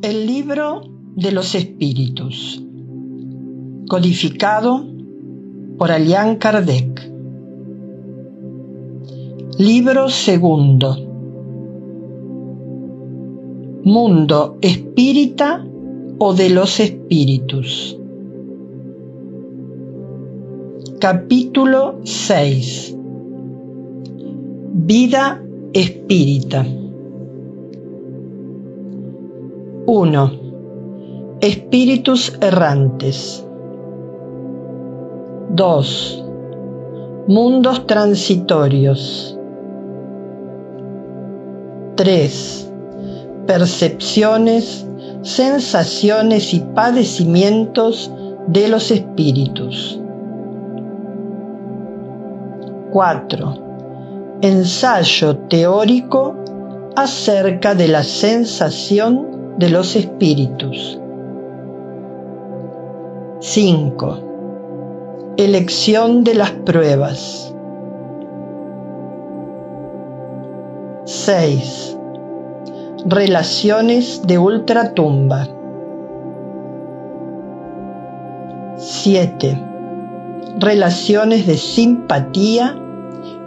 El libro de los espíritus, codificado por Alian Kardec. Libro segundo. Mundo espírita o de los espíritus. Capítulo 6. Vida espírita. 1. Espíritus errantes. 2. Mundos transitorios. 3. Percepciones, sensaciones y padecimientos de los espíritus. 4. Ensayo teórico acerca de la sensación de los espíritus. 5. Elección de las pruebas. 6. Relaciones de ultratumba. 7. Relaciones de simpatía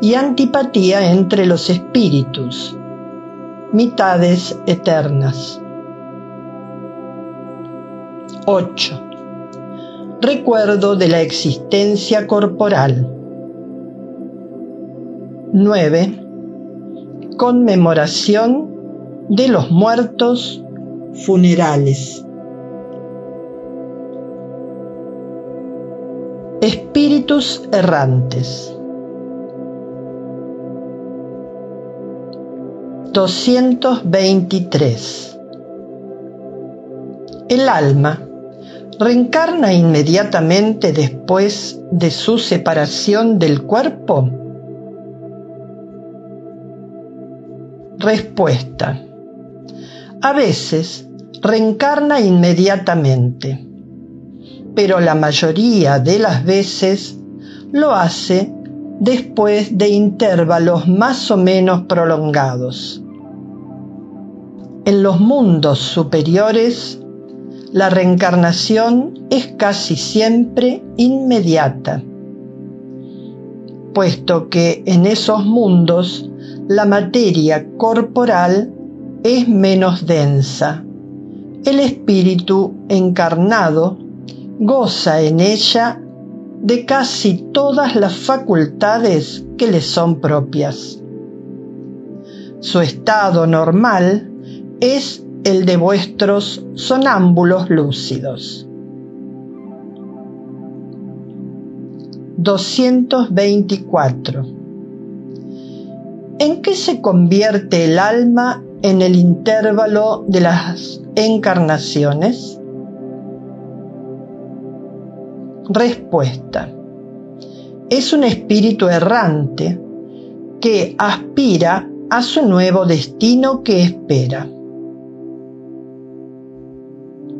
y antipatía entre los espíritus. Mitades eternas. 8. Recuerdo de la existencia corporal. 9. Conmemoración de los muertos funerales. Espíritus errantes. 223. El alma reencarna inmediatamente después de su separación del cuerpo? Respuesta. A veces reencarna inmediatamente, pero la mayoría de las veces lo hace después de intervalos más o menos prolongados. En los mundos superiores la reencarnación es casi siempre inmediata, puesto que en esos mundos la materia corporal es menos densa. El espíritu encarnado goza en ella de casi todas las facultades que le son propias. Su estado normal es el de vuestros sonámbulos lúcidos. 224. ¿En qué se convierte el alma en el intervalo de las encarnaciones? Respuesta. Es un espíritu errante que aspira a su nuevo destino que espera.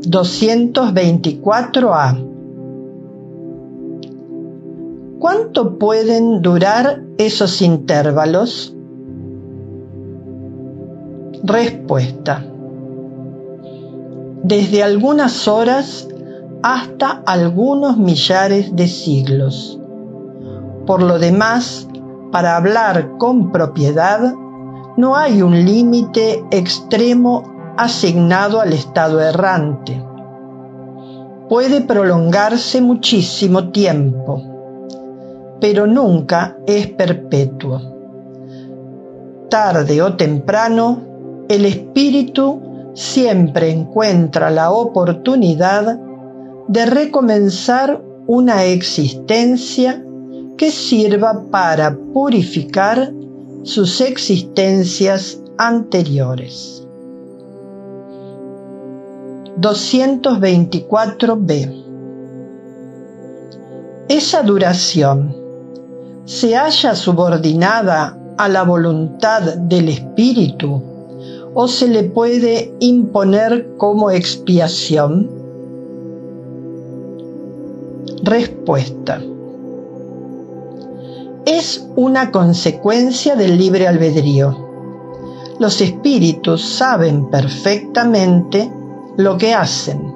224A. ¿Cuánto pueden durar esos intervalos? Respuesta. Desde algunas horas hasta algunos millares de siglos. Por lo demás, para hablar con propiedad, no hay un límite extremo asignado al estado errante. Puede prolongarse muchísimo tiempo, pero nunca es perpetuo. Tarde o temprano, el espíritu siempre encuentra la oportunidad de recomenzar una existencia que sirva para purificar sus existencias anteriores. 224b. Esa duración se halla subordinada a la voluntad del espíritu o se le puede imponer como expiación? Respuesta. Es una consecuencia del libre albedrío. Los espíritus saben perfectamente lo que hacen,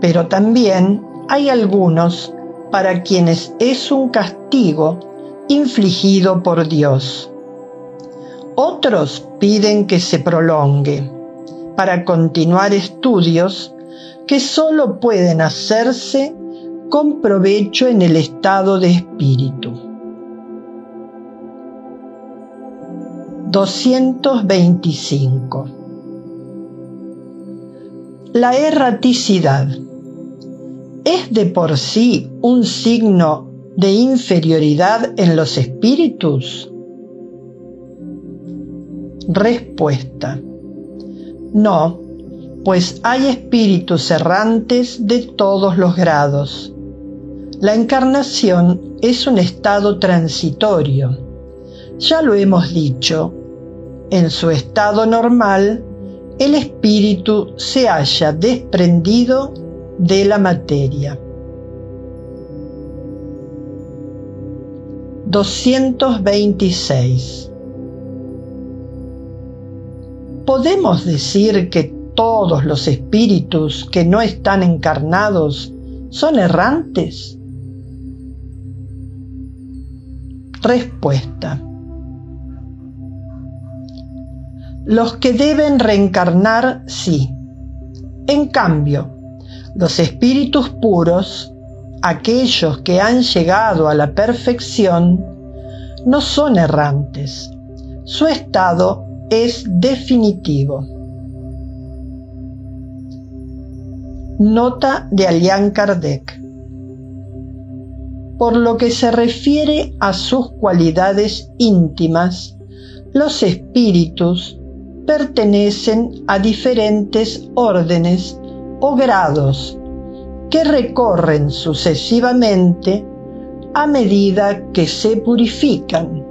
pero también hay algunos para quienes es un castigo infligido por Dios. Otros piden que se prolongue para continuar estudios que solo pueden hacerse con provecho en el estado de espíritu. 225. La erraticidad es de por sí un signo de inferioridad en los espíritus? Respuesta. No, pues hay espíritus errantes de todos los grados. La encarnación es un estado transitorio. Ya lo hemos dicho, en su estado normal, el espíritu se halla desprendido de la materia. 226. ¿Podemos decir que todos los espíritus que no están encarnados son errantes? Respuesta. Los que deben reencarnar, sí. En cambio, los espíritus puros, aquellos que han llegado a la perfección, no son errantes. Su estado es definitivo. Nota de Alian Kardec. Por lo que se refiere a sus cualidades íntimas, los espíritus pertenecen a diferentes órdenes o grados que recorren sucesivamente a medida que se purifican.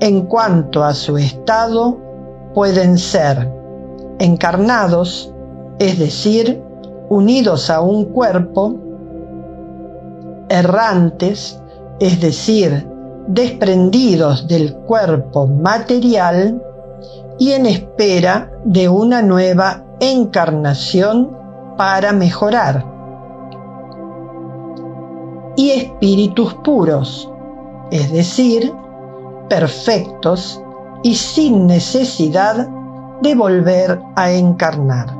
En cuanto a su estado, pueden ser encarnados, es decir, unidos a un cuerpo, errantes, es decir, desprendidos del cuerpo material y en espera de una nueva encarnación para mejorar. Y espíritus puros, es decir, perfectos y sin necesidad de volver a encarnar.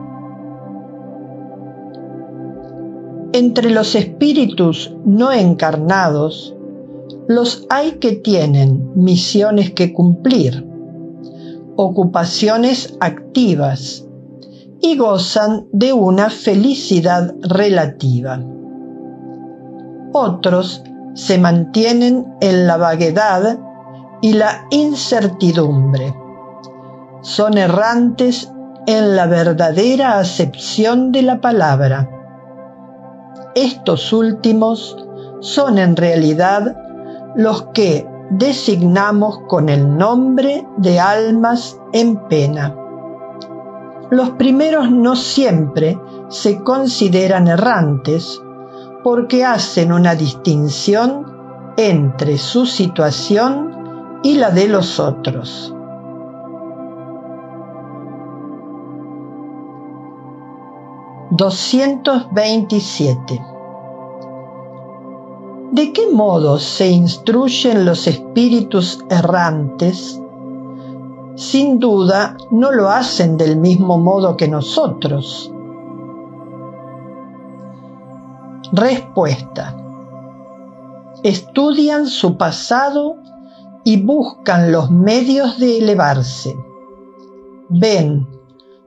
Entre los espíritus no encarnados, los hay que tienen misiones que cumplir, ocupaciones activas y gozan de una felicidad relativa. Otros se mantienen en la vaguedad y la incertidumbre. Son errantes en la verdadera acepción de la palabra. Estos últimos son en realidad los que designamos con el nombre de almas en pena. Los primeros no siempre se consideran errantes porque hacen una distinción entre su situación y la de los otros. ...227... ¿De qué modo se instruyen los espíritus errantes sin duda no lo hacen del mismo modo que nosotros. Respuesta. Estudian su pasado y buscan los medios de elevarse. Ven,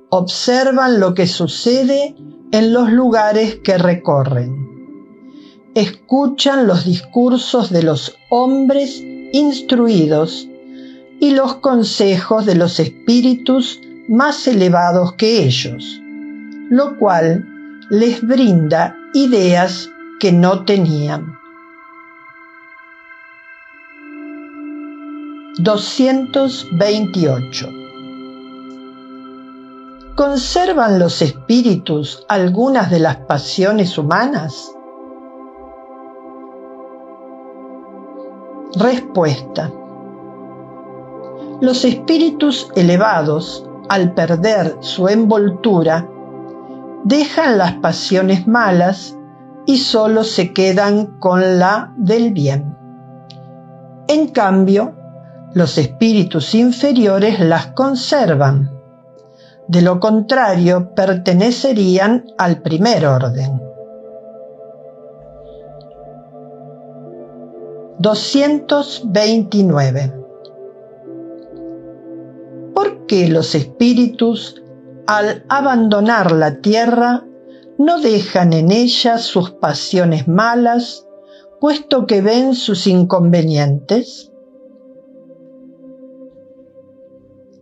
observan lo que sucede en los lugares que recorren. Escuchan los discursos de los hombres instruidos y los consejos de los espíritus más elevados que ellos, lo cual les brinda ideas que no tenían. 228. ¿Conservan los espíritus algunas de las pasiones humanas? Respuesta los espíritus elevados, al perder su envoltura, dejan las pasiones malas y solo se quedan con la del bien. En cambio, los espíritus inferiores las conservan. De lo contrario, pertenecerían al primer orden. 229. ¿Por qué los espíritus, al abandonar la tierra, no dejan en ella sus pasiones malas, puesto que ven sus inconvenientes?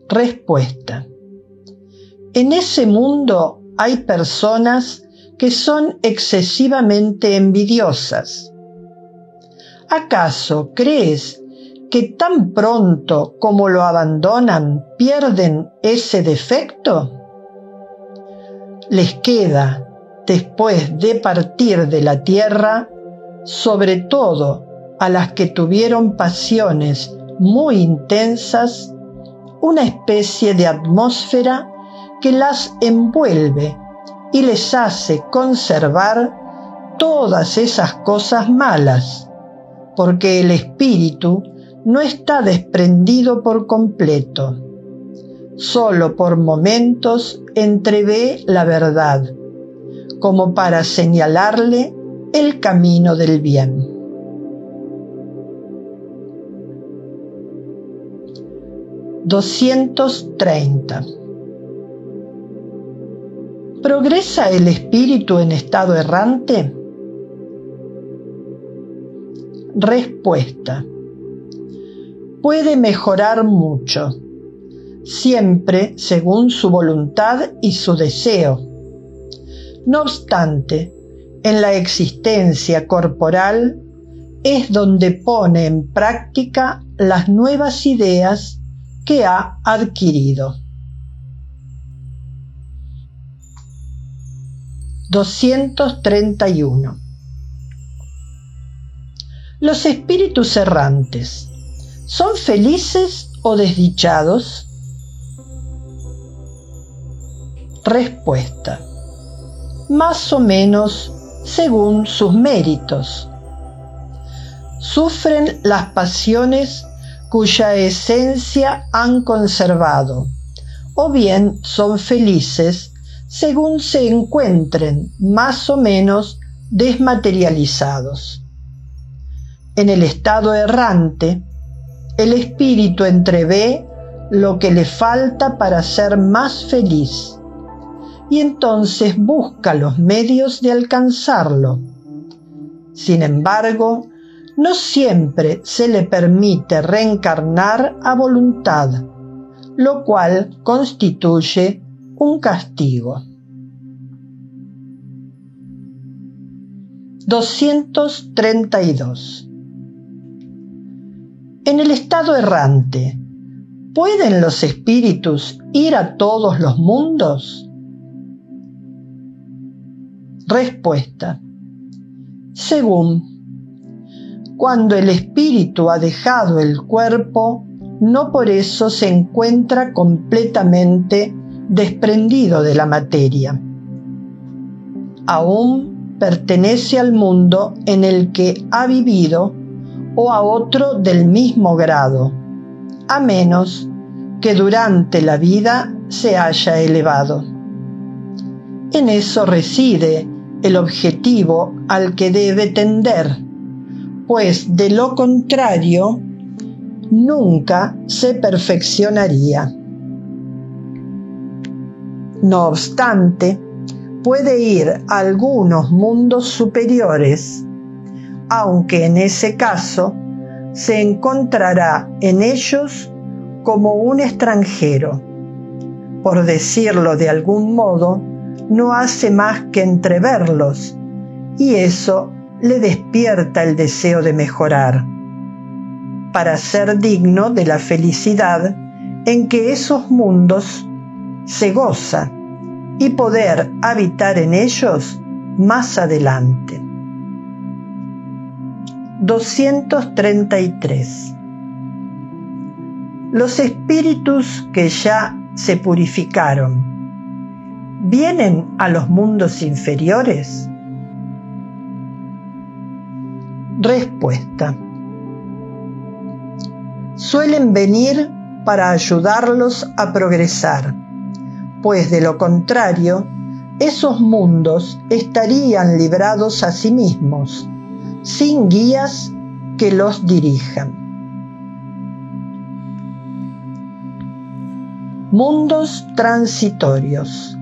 Respuesta. En ese mundo hay personas que son excesivamente envidiosas. ¿Acaso crees que tan pronto como lo abandonan pierden ese defecto? Les queda, después de partir de la tierra, sobre todo a las que tuvieron pasiones muy intensas, una especie de atmósfera que las envuelve y les hace conservar todas esas cosas malas, porque el espíritu no está desprendido por completo. Solo por momentos entrevé la verdad, como para señalarle el camino del bien. 230. ¿Progresa el espíritu en estado errante? Respuesta. Puede mejorar mucho, siempre según su voluntad y su deseo. No obstante, en la existencia corporal es donde pone en práctica las nuevas ideas que ha adquirido. 231. Los espíritus errantes, ¿son felices o desdichados? Respuesta. Más o menos según sus méritos. Sufren las pasiones cuya esencia han conservado, o bien son felices según se encuentren más o menos desmaterializados. En el estado errante, el espíritu entrevé lo que le falta para ser más feliz y entonces busca los medios de alcanzarlo. Sin embargo, no siempre se le permite reencarnar a voluntad, lo cual constituye un castigo. 232. En el estado errante, ¿pueden los espíritus ir a todos los mundos? Respuesta. Según cuando el espíritu ha dejado el cuerpo, no por eso se encuentra completamente desprendido de la materia. Aún pertenece al mundo en el que ha vivido o a otro del mismo grado, a menos que durante la vida se haya elevado. En eso reside el objetivo al que debe tender pues de lo contrario nunca se perfeccionaría. No obstante, puede ir a algunos mundos superiores, aunque en ese caso se encontrará en ellos como un extranjero. Por decirlo de algún modo, no hace más que entreverlos, y eso le despierta el deseo de mejorar, para ser digno de la felicidad en que esos mundos se goza y poder habitar en ellos más adelante. 233. Los espíritus que ya se purificaron, ¿vienen a los mundos inferiores? Respuesta. Suelen venir para ayudarlos a progresar, pues de lo contrario, esos mundos estarían librados a sí mismos, sin guías que los dirijan. Mundos transitorios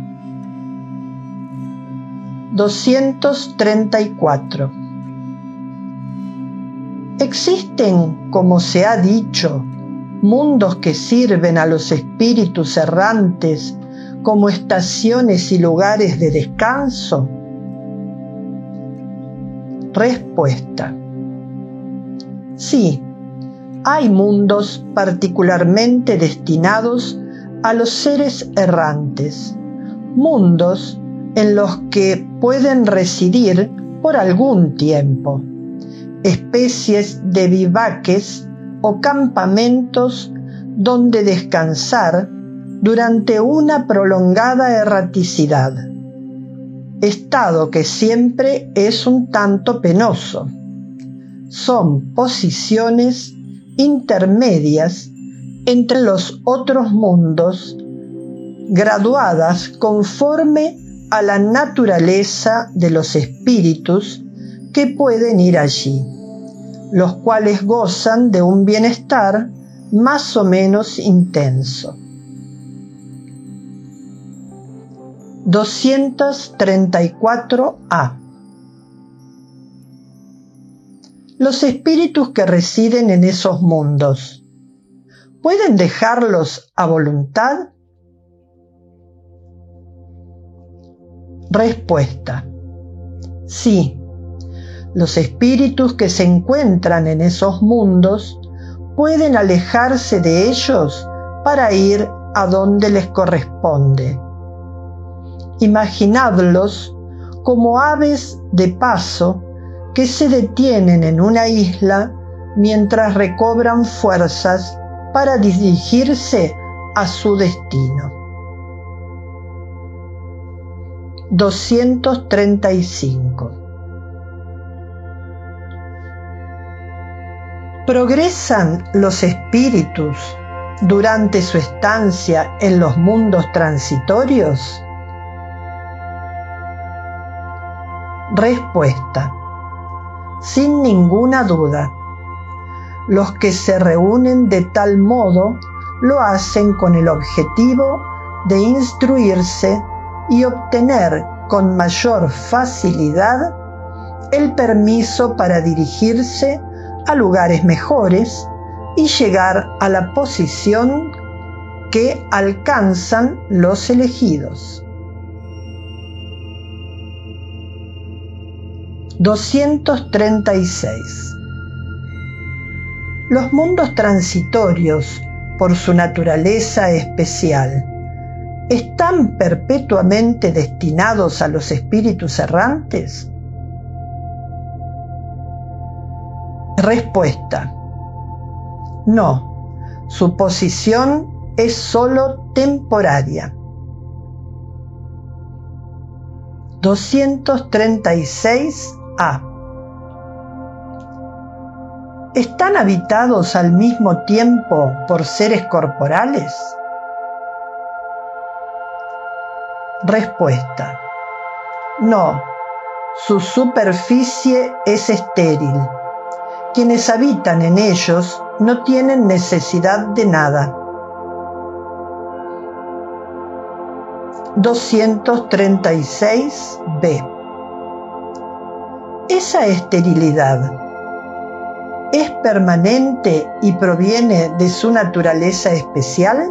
234 Existen, como se ha dicho, mundos que sirven a los espíritus errantes como estaciones y lugares de descanso? Respuesta. Sí, hay mundos particularmente destinados a los seres errantes, mundos en los que pueden residir por algún tiempo, especies de vivaques o campamentos donde descansar durante una prolongada erraticidad, estado que siempre es un tanto penoso. Son posiciones intermedias entre los otros mundos, graduadas conforme a la naturaleza de los espíritus que pueden ir allí, los cuales gozan de un bienestar más o menos intenso. 234a Los espíritus que residen en esos mundos ¿Pueden dejarlos a voluntad? Respuesta. Sí, los espíritus que se encuentran en esos mundos pueden alejarse de ellos para ir a donde les corresponde. Imaginadlos como aves de paso que se detienen en una isla mientras recobran fuerzas para dirigirse a su destino. 235. ¿Progresan los espíritus durante su estancia en los mundos transitorios? Respuesta. Sin ninguna duda los que se reúnen de tal modo lo hacen con el objetivo de instruirse y obtener con mayor facilidad el permiso para dirigirse a lugares mejores y llegar a la posición que alcanzan los elegidos. 236 los mundos transitorios, por su naturaleza especial, ¿están perpetuamente destinados a los espíritus errantes? Respuesta. No, su posición es sólo temporaria. 236a ¿Están habitados al mismo tiempo por seres corporales? Respuesta. No, su superficie es estéril. Quienes habitan en ellos no tienen necesidad de nada. 236b. Esa esterilidad es permanente y proviene de su naturaleza especial?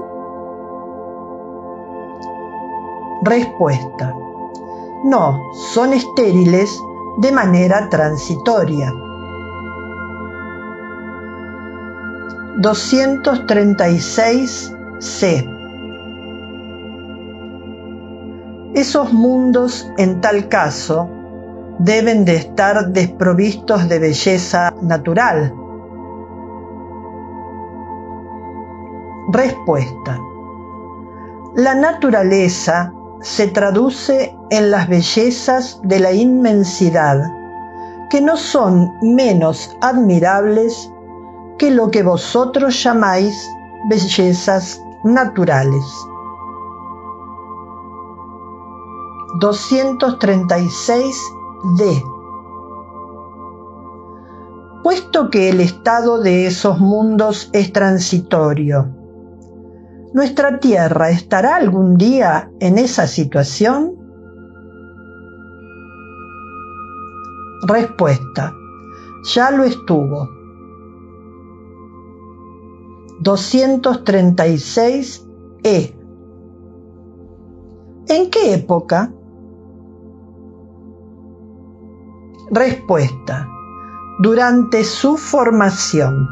Respuesta. No, son estériles de manera transitoria. 236c. Esos mundos, en tal caso, deben de estar desprovistos de belleza natural. Respuesta. La naturaleza se traduce en las bellezas de la inmensidad, que no son menos admirables que lo que vosotros llamáis bellezas naturales. 236d Puesto que el estado de esos mundos es transitorio, ¿nuestra Tierra estará algún día en esa situación? Respuesta. Ya lo estuvo. 236e. ¿En qué época? Respuesta. Durante su formación.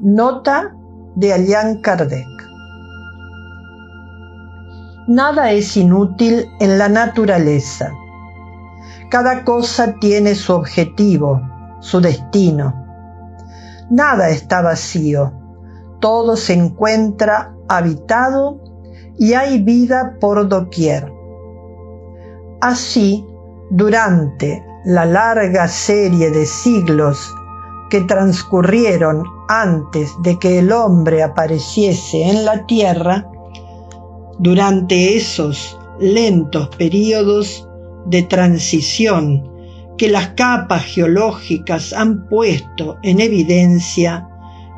Nota de Allan Kardec. Nada es inútil en la naturaleza. Cada cosa tiene su objetivo, su destino. Nada está vacío. Todo se encuentra habitado y hay vida por doquier. Así, durante la larga serie de siglos que transcurrieron antes de que el hombre apareciese en la tierra, durante esos lentos periodos de transición que las capas geológicas han puesto en evidencia,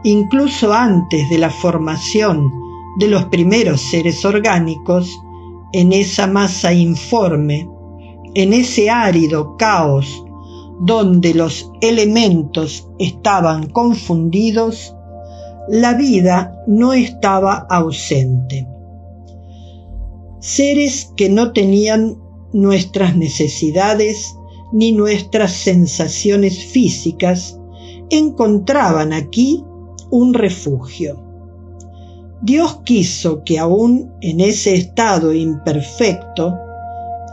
incluso antes de la formación de los primeros seres orgánicos, en esa masa informe, en ese árido caos donde los elementos estaban confundidos, la vida no estaba ausente. Seres que no tenían nuestras necesidades ni nuestras sensaciones físicas encontraban aquí un refugio. Dios quiso que aún en ese estado imperfecto,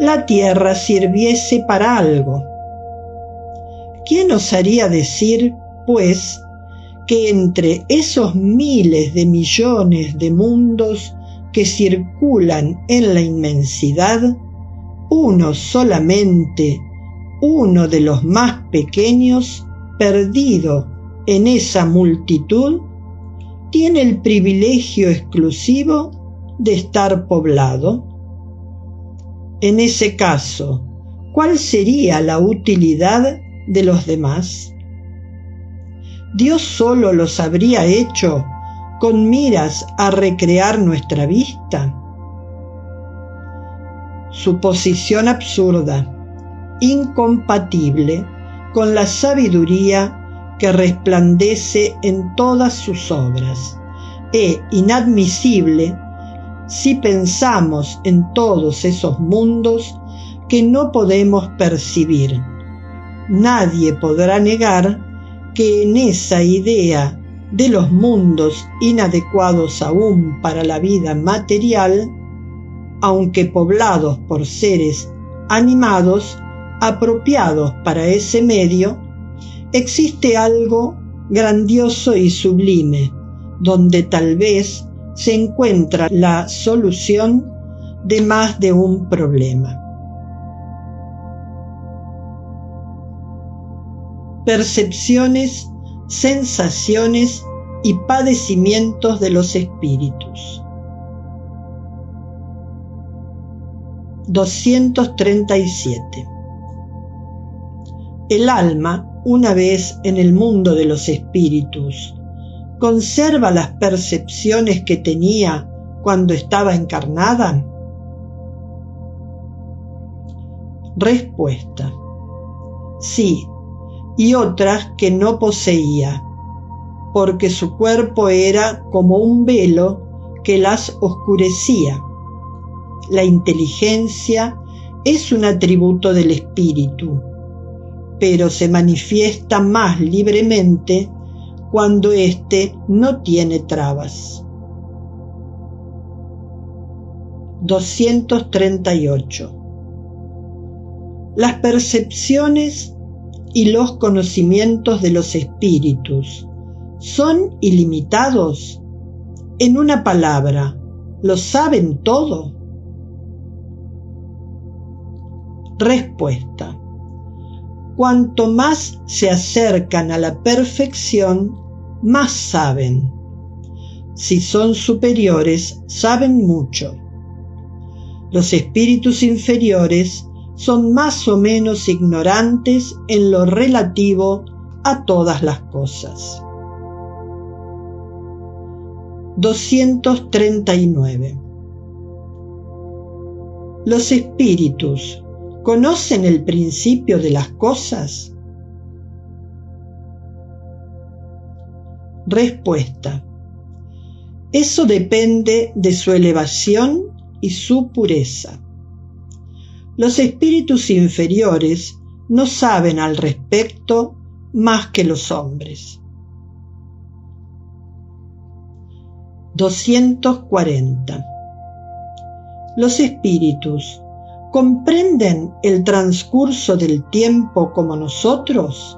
la tierra sirviese para algo ¿Quién osaría decir, pues, que entre esos miles de millones de mundos que circulan en la inmensidad, uno solamente, uno de los más pequeños, perdido en esa multitud, tiene el privilegio exclusivo de estar poblado? En ese caso, ¿cuál sería la utilidad de los demás? ¿Dios solo los habría hecho con miras a recrear nuestra vista? Suposición absurda, incompatible con la sabiduría que resplandece en todas sus obras, e inadmisible si pensamos en todos esos mundos que no podemos percibir. Nadie podrá negar que en esa idea de los mundos inadecuados aún para la vida material, aunque poblados por seres animados apropiados para ese medio, existe algo grandioso y sublime, donde tal vez se encuentra la solución de más de un problema. percepciones, sensaciones y padecimientos de los espíritus. 237. El alma, una vez en el mundo de los espíritus, conserva las percepciones que tenía cuando estaba encarnada? Respuesta. Sí, y otras que no poseía, porque su cuerpo era como un velo que las oscurecía. La inteligencia es un atributo del espíritu, pero se manifiesta más libremente cuando éste no tiene trabas. 238. Las percepciones y los conocimientos de los espíritus son ilimitados? En una palabra, ¿lo saben todo? Respuesta. Cuanto más se acercan a la perfección, más saben. Si son superiores, saben mucho. Los espíritus inferiores son más o menos ignorantes en lo relativo a todas las cosas. 239. Los espíritus conocen el principio de las cosas. Respuesta. Eso depende de su elevación y su pureza. Los espíritus inferiores no saben al respecto más que los hombres. 240. Los espíritus comprenden el transcurso del tiempo como nosotros?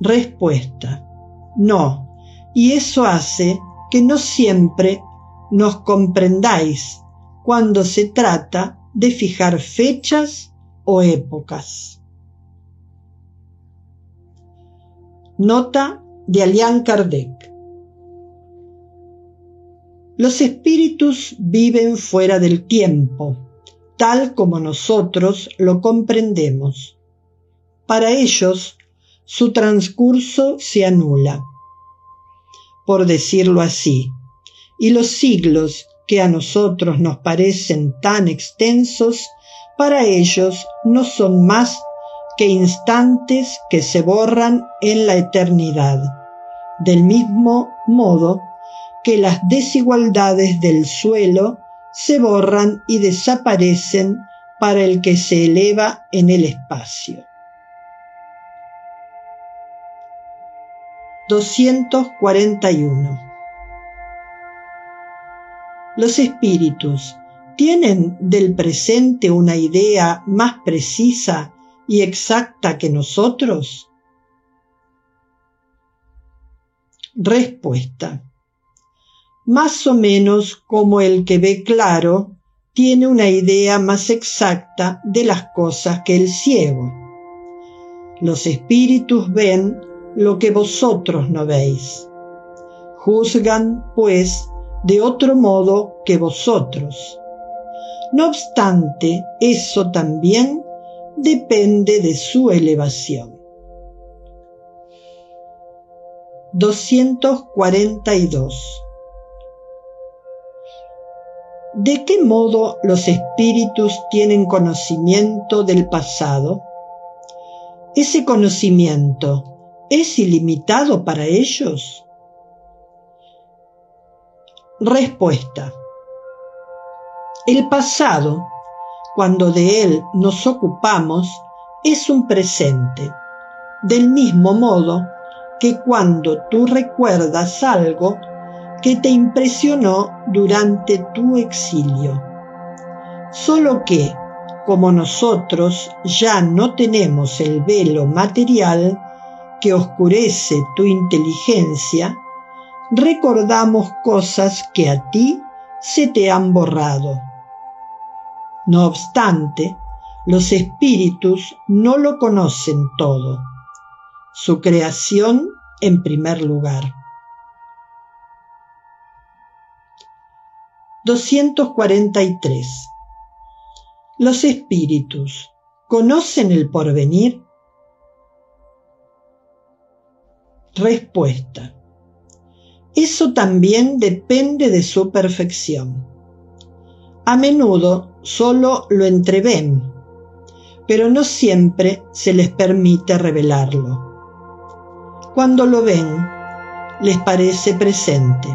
Respuesta. No, y eso hace que no siempre nos comprendáis cuando se trata de fijar fechas o épocas. Nota de Alian Kardec. Los espíritus viven fuera del tiempo, tal como nosotros lo comprendemos. Para ellos, su transcurso se anula, por decirlo así, y los siglos que a nosotros nos parecen tan extensos, para ellos no son más que instantes que se borran en la eternidad del mismo modo que las desigualdades del suelo se borran y desaparecen para el que se eleva en el espacio. 241. Los espíritus tienen del presente una idea más precisa y exacta que nosotros? Respuesta. Más o menos como el que ve claro tiene una idea más exacta de las cosas que el ciego. Los espíritus ven lo que vosotros no veis. Juzgan, pues, de otro modo que vosotros. No obstante, eso también depende de su elevación. 242. ¿De qué modo los espíritus tienen conocimiento del pasado? ¿Ese conocimiento es ilimitado para ellos? Respuesta. El pasado, cuando de él nos ocupamos, es un presente, del mismo modo que cuando tú recuerdas algo que te impresionó durante tu exilio. Solo que, como nosotros ya no tenemos el velo material que oscurece tu inteligencia, recordamos cosas que a ti se te han borrado. No obstante, los espíritus no lo conocen todo su creación en primer lugar. 243. ¿Los espíritus conocen el porvenir? Respuesta. Eso también depende de su perfección. A menudo solo lo entreven, pero no siempre se les permite revelarlo cuando lo ven, les parece presente.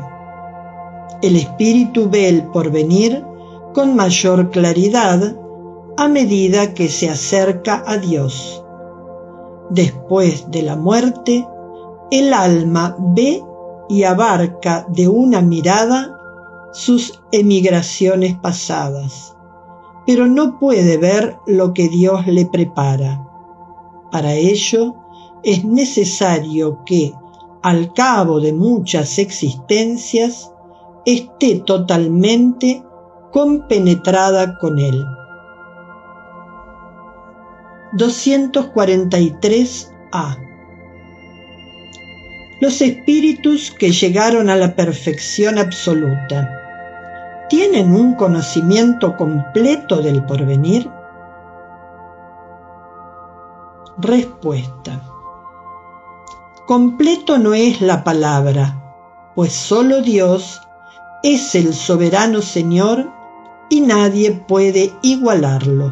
El espíritu ve el porvenir con mayor claridad a medida que se acerca a Dios. Después de la muerte, el alma ve y abarca de una mirada sus emigraciones pasadas, pero no puede ver lo que Dios le prepara. Para ello, es necesario que, al cabo de muchas existencias, esté totalmente compenetrada con él. 243a Los espíritus que llegaron a la perfección absoluta, ¿tienen un conocimiento completo del porvenir? Respuesta. Completo no es la palabra, pues solo Dios es el soberano Señor y nadie puede igualarlo.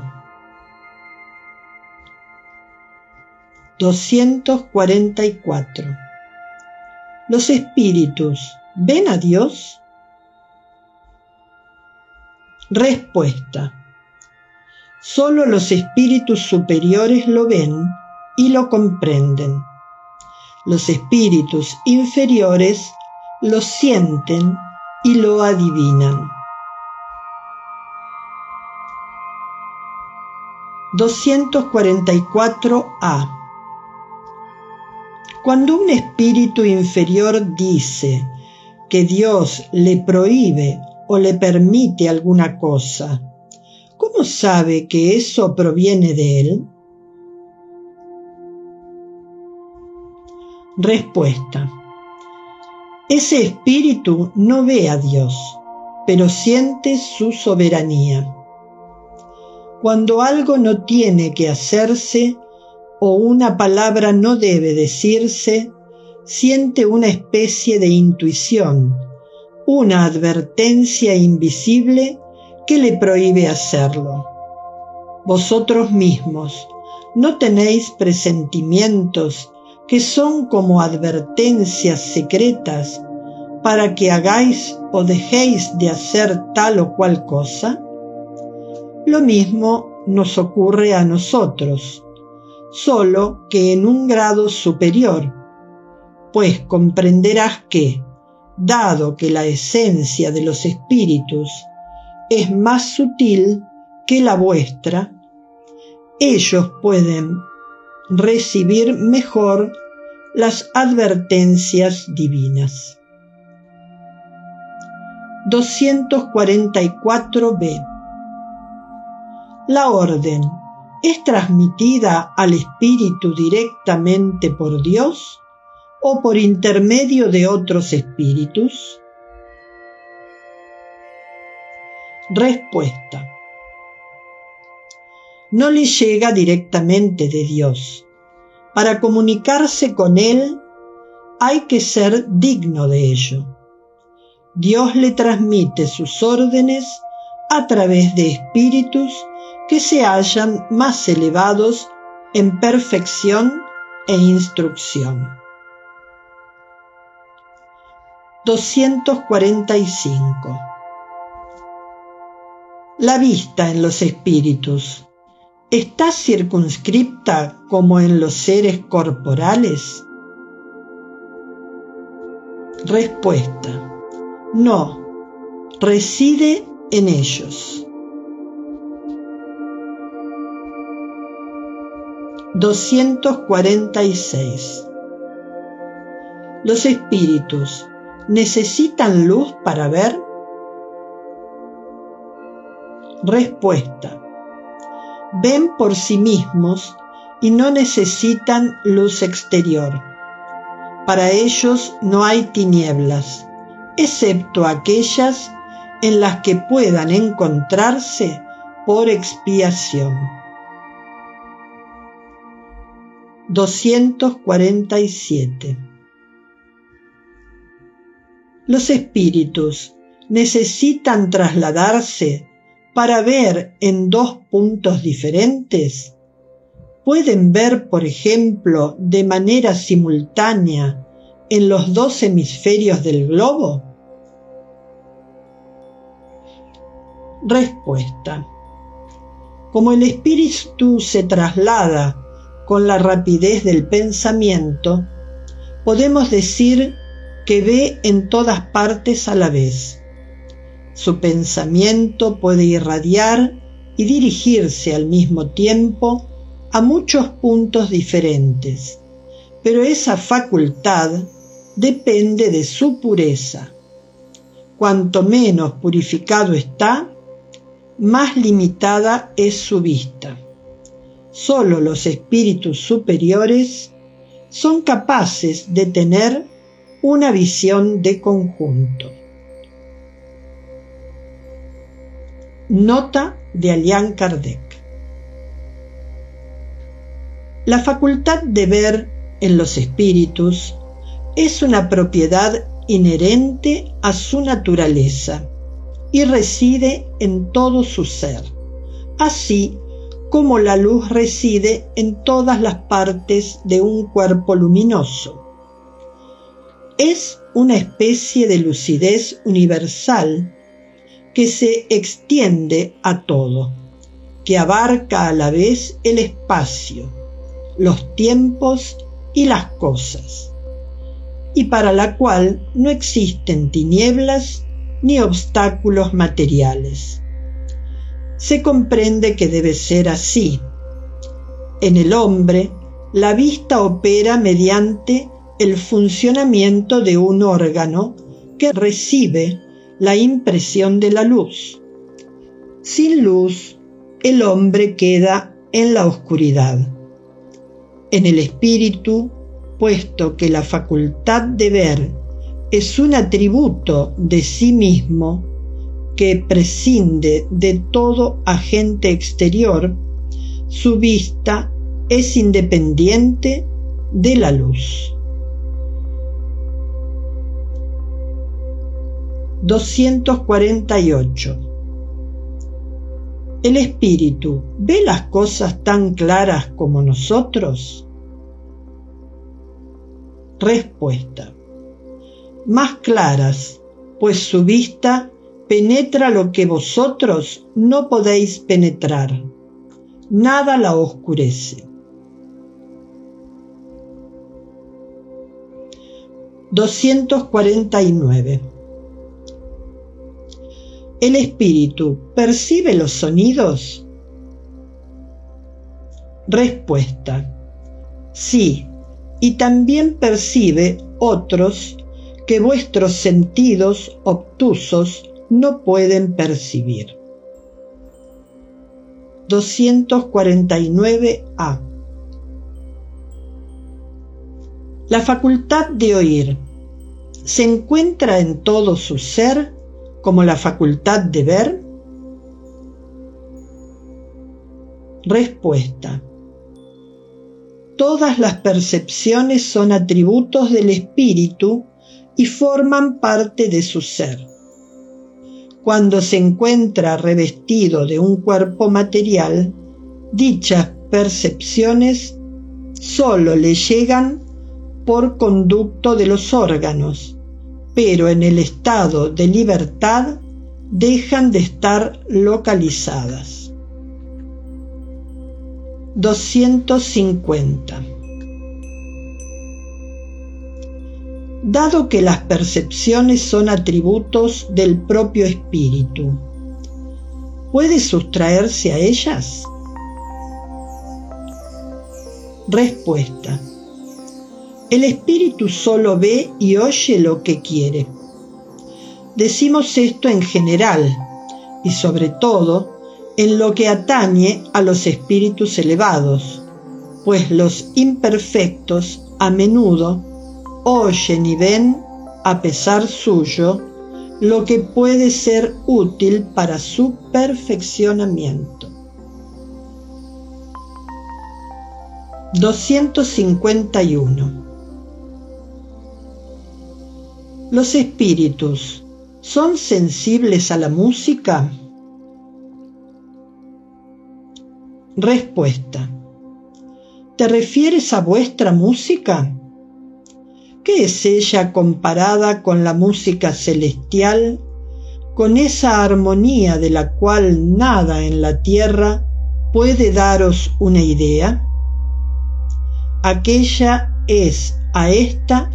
244. ¿Los espíritus ven a Dios? Respuesta. Solo los espíritus superiores lo ven y lo comprenden los espíritus inferiores lo sienten y lo adivinan. 244a Cuando un espíritu inferior dice que Dios le prohíbe o le permite alguna cosa, ¿cómo sabe que eso proviene de él? Respuesta. Ese espíritu no ve a Dios, pero siente su soberanía. Cuando algo no tiene que hacerse o una palabra no debe decirse, siente una especie de intuición, una advertencia invisible que le prohíbe hacerlo. Vosotros mismos, ¿no tenéis presentimientos que son como advertencias secretas para que hagáis o dejéis de hacer tal o cual cosa? Lo mismo nos ocurre a nosotros, solo que en un grado superior, pues comprenderás que, dado que la esencia de los espíritus es más sutil que la vuestra, ellos pueden recibir mejor las advertencias divinas. 244b La orden es transmitida al espíritu directamente por Dios o por intermedio de otros espíritus? Respuesta no le llega directamente de Dios. Para comunicarse con Él hay que ser digno de ello. Dios le transmite sus órdenes a través de espíritus que se hallan más elevados en perfección e instrucción. 245. La vista en los espíritus está circunscripta como en los seres corporales? Respuesta. No, reside en ellos. 246. ¿Los espíritus necesitan luz para ver? Respuesta ven por sí mismos y no necesitan luz exterior. Para ellos no hay tinieblas, excepto aquellas en las que puedan encontrarse por expiación. 247. Los espíritus necesitan trasladarse para ver en dos puntos diferentes? ¿Pueden ver, por ejemplo, de manera simultánea en los dos hemisferios del globo? Respuesta. Como el espíritu se traslada con la rapidez del pensamiento, podemos decir que ve en todas partes a la vez. Su pensamiento puede irradiar y dirigirse al mismo tiempo a muchos puntos diferentes, pero esa facultad depende de su pureza. Cuanto menos purificado está, más limitada es su vista. Solo los espíritus superiores son capaces de tener una visión de conjunto. Nota de Alian Kardec. La facultad de ver en los espíritus es una propiedad inherente a su naturaleza y reside en todo su ser, así como la luz reside en todas las partes de un cuerpo luminoso. Es una especie de lucidez universal que se extiende a todo, que abarca a la vez el espacio, los tiempos y las cosas, y para la cual no existen tinieblas ni obstáculos materiales. Se comprende que debe ser así. En el hombre, la vista opera mediante el funcionamiento de un órgano que recibe la impresión de la luz. Sin luz, el hombre queda en la oscuridad. En el espíritu, puesto que la facultad de ver es un atributo de sí mismo que prescinde de todo agente exterior, su vista es independiente de la luz. 248. ¿El espíritu ve las cosas tan claras como nosotros? Respuesta. Más claras, pues su vista penetra lo que vosotros no podéis penetrar. Nada la oscurece. 249 ¿El espíritu percibe los sonidos? Respuesta. Sí, y también percibe otros que vuestros sentidos obtusos no pueden percibir. 249a. La facultad de oír se encuentra en todo su ser como la facultad de ver? Respuesta. Todas las percepciones son atributos del espíritu y forman parte de su ser. Cuando se encuentra revestido de un cuerpo material, dichas percepciones sólo le llegan por conducto de los órganos pero en el estado de libertad dejan de estar localizadas. 250. Dado que las percepciones son atributos del propio espíritu, ¿puede sustraerse a ellas? Respuesta el espíritu solo ve y oye lo que quiere. Decimos esto en general y sobre todo en lo que atañe a los espíritus elevados, pues los imperfectos a menudo oyen y ven, a pesar suyo, lo que puede ser útil para su perfeccionamiento. 251 ¿Los espíritus son sensibles a la música? Respuesta. ¿Te refieres a vuestra música? ¿Qué es ella comparada con la música celestial, con esa armonía de la cual nada en la tierra puede daros una idea? Aquella es a esta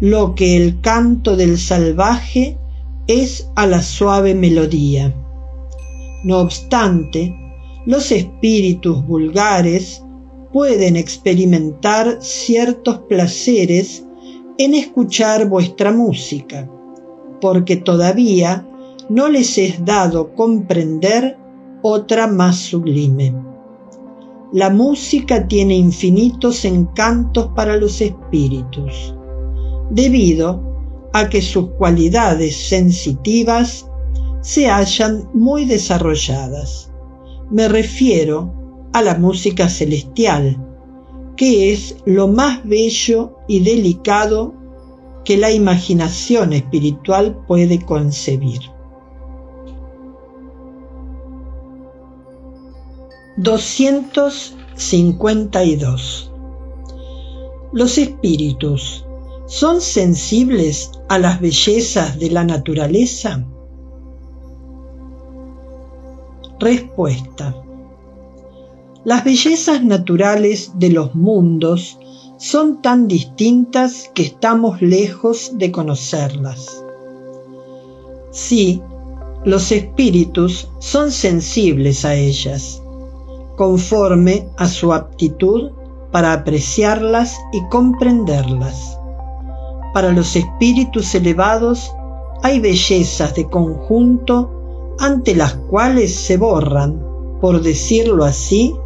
lo que el canto del salvaje es a la suave melodía. No obstante, los espíritus vulgares pueden experimentar ciertos placeres en escuchar vuestra música, porque todavía no les es dado comprender otra más sublime. La música tiene infinitos encantos para los espíritus, debido a que sus cualidades sensitivas se hallan muy desarrolladas. Me refiero a la música celestial, que es lo más bello y delicado que la imaginación espiritual puede concebir. 252. Los espíritus son sensibles a las bellezas de la naturaleza? Respuesta. Las bellezas naturales de los mundos son tan distintas que estamos lejos de conocerlas. Sí, los espíritus son sensibles a ellas, conforme a su aptitud para apreciarlas y comprenderlas. Para los espíritus elevados hay bellezas de conjunto ante las cuales se borran, por decirlo así,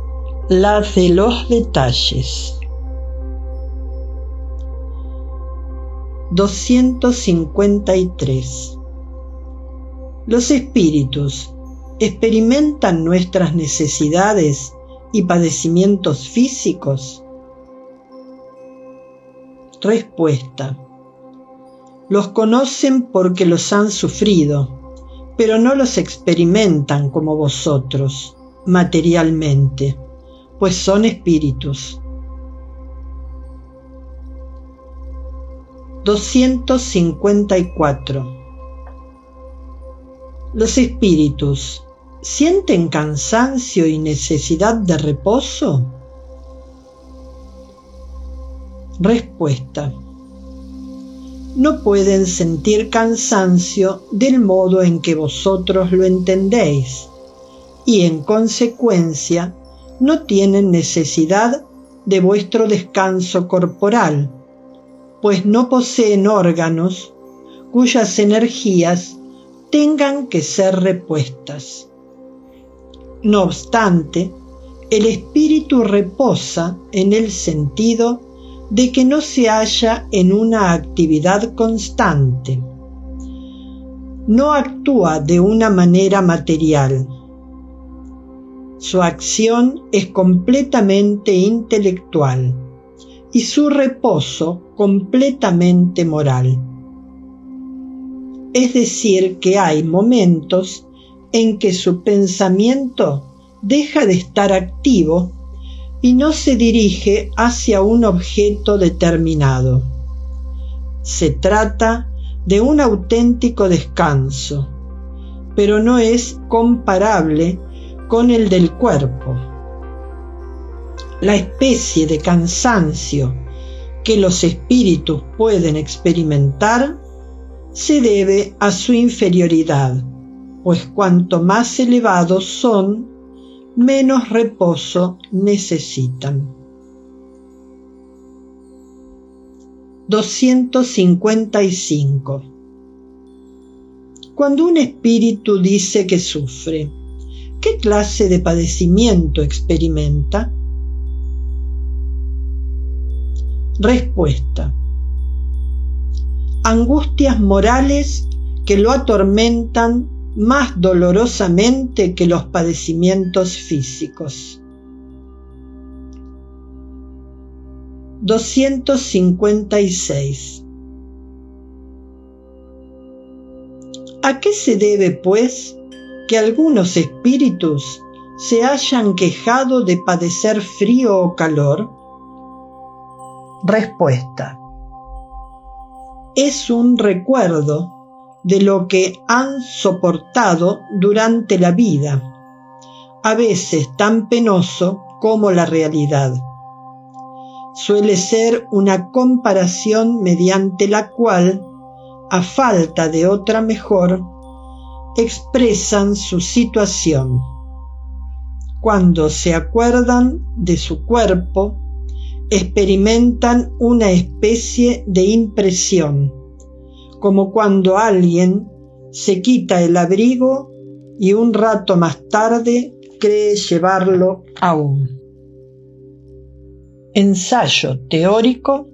la de los detalles. 253. Los espíritus experimentan nuestras necesidades y padecimientos físicos. Respuesta. Los conocen porque los han sufrido, pero no los experimentan como vosotros, materialmente pues son espíritus. 254. Los espíritus sienten cansancio y necesidad de reposo? Respuesta. No pueden sentir cansancio del modo en que vosotros lo entendéis y en consecuencia no tienen necesidad de vuestro descanso corporal, pues no poseen órganos cuyas energías tengan que ser repuestas. No obstante, el espíritu reposa en el sentido de que no se halla en una actividad constante. No actúa de una manera material su acción es completamente intelectual y su reposo completamente moral. Es decir, que hay momentos en que su pensamiento deja de estar activo y no se dirige hacia un objeto determinado. Se trata de un auténtico descanso, pero no es comparable con el del cuerpo. La especie de cansancio que los espíritus pueden experimentar se debe a su inferioridad, pues cuanto más elevados son, menos reposo necesitan. 255. Cuando un espíritu dice que sufre, ¿Qué clase de padecimiento experimenta? Respuesta. Angustias morales que lo atormentan más dolorosamente que los padecimientos físicos. 256. ¿A qué se debe, pues, que algunos espíritus se hayan quejado de padecer frío o calor? Respuesta. Es un recuerdo de lo que han soportado durante la vida, a veces tan penoso como la realidad. Suele ser una comparación mediante la cual, a falta de otra mejor, expresan su situación. Cuando se acuerdan de su cuerpo, experimentan una especie de impresión, como cuando alguien se quita el abrigo y un rato más tarde cree llevarlo aún. Ensayo teórico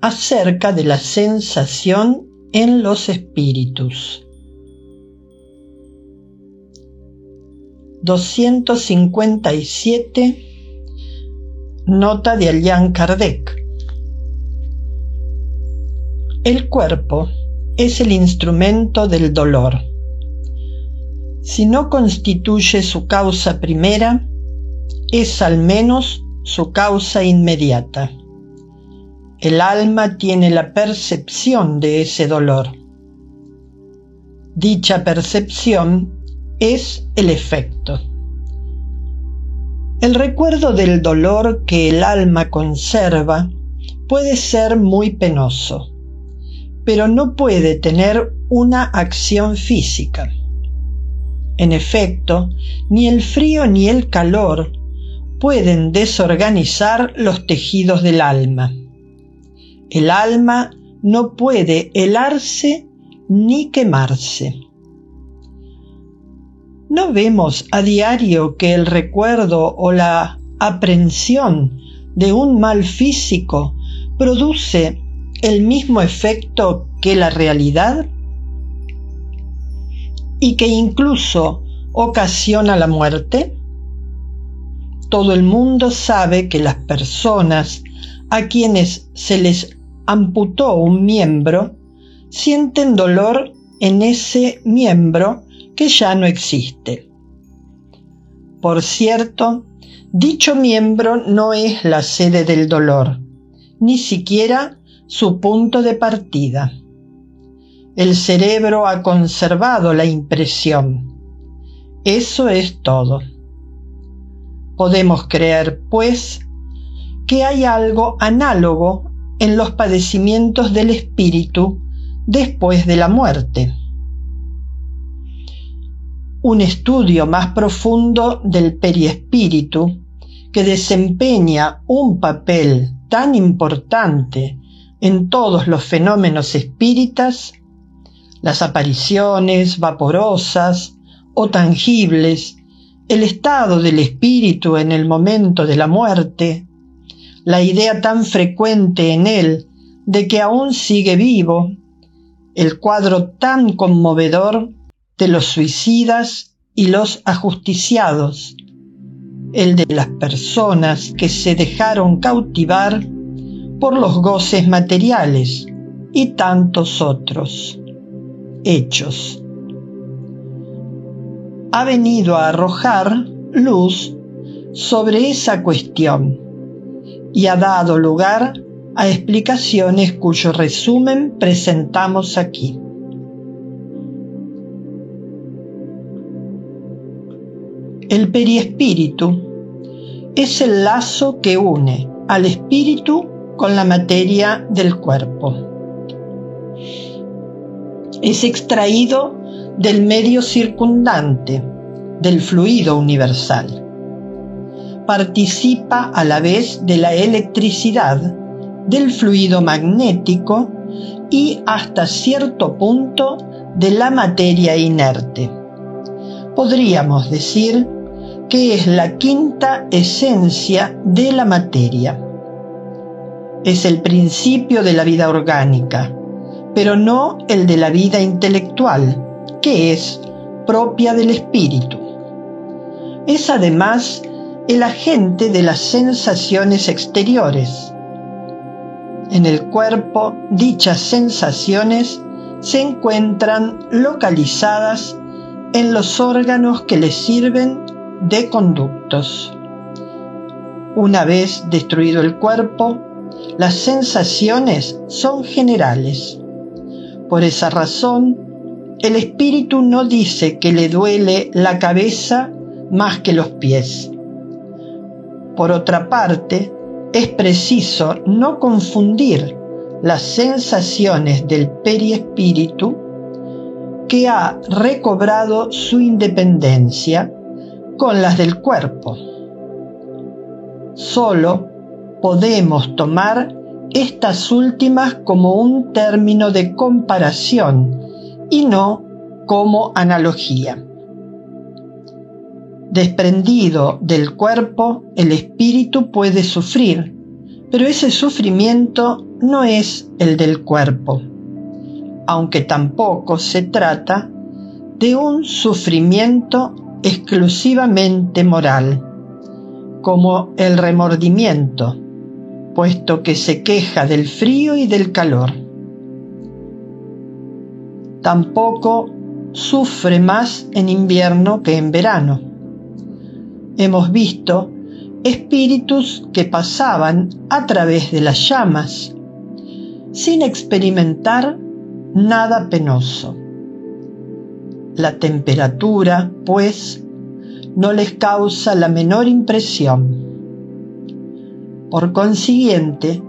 acerca de la sensación en los espíritus. 257 Nota de Allan Kardec El cuerpo es el instrumento del dolor. Si no constituye su causa primera, es al menos su causa inmediata. El alma tiene la percepción de ese dolor. Dicha percepción es el efecto. El recuerdo del dolor que el alma conserva puede ser muy penoso, pero no puede tener una acción física. En efecto, ni el frío ni el calor pueden desorganizar los tejidos del alma. El alma no puede helarse ni quemarse. ¿No vemos a diario que el recuerdo o la aprensión de un mal físico produce el mismo efecto que la realidad? Y que incluso ocasiona la muerte? Todo el mundo sabe que las personas a quienes se les amputó un miembro sienten dolor en ese miembro que ya no existe. Por cierto, dicho miembro no es la sede del dolor, ni siquiera su punto de partida. El cerebro ha conservado la impresión. Eso es todo. Podemos creer, pues, que hay algo análogo en los padecimientos del espíritu después de la muerte un estudio más profundo del periespíritu que desempeña un papel tan importante en todos los fenómenos espíritas, las apariciones vaporosas o tangibles, el estado del espíritu en el momento de la muerte, la idea tan frecuente en él de que aún sigue vivo, el cuadro tan conmovedor de los suicidas y los ajusticiados, el de las personas que se dejaron cautivar por los goces materiales y tantos otros hechos. Ha venido a arrojar luz sobre esa cuestión y ha dado lugar a explicaciones cuyo resumen presentamos aquí. El periespíritu es el lazo que une al espíritu con la materia del cuerpo. Es extraído del medio circundante, del fluido universal. Participa a la vez de la electricidad, del fluido magnético y hasta cierto punto de la materia inerte. Podríamos decir que es la quinta esencia de la materia. Es el principio de la vida orgánica, pero no el de la vida intelectual, que es propia del espíritu. Es además el agente de las sensaciones exteriores. En el cuerpo dichas sensaciones se encuentran localizadas en los órganos que les sirven de conductos. Una vez destruido el cuerpo, las sensaciones son generales. Por esa razón, el espíritu no dice que le duele la cabeza más que los pies. Por otra parte, es preciso no confundir las sensaciones del periespíritu que ha recobrado su independencia con las del cuerpo. Solo podemos tomar estas últimas como un término de comparación y no como analogía. Desprendido del cuerpo, el espíritu puede sufrir, pero ese sufrimiento no es el del cuerpo, aunque tampoco se trata de un sufrimiento exclusivamente moral, como el remordimiento, puesto que se queja del frío y del calor. Tampoco sufre más en invierno que en verano. Hemos visto espíritus que pasaban a través de las llamas, sin experimentar nada penoso. La temperatura, pues, no les causa la menor impresión. Por consiguiente,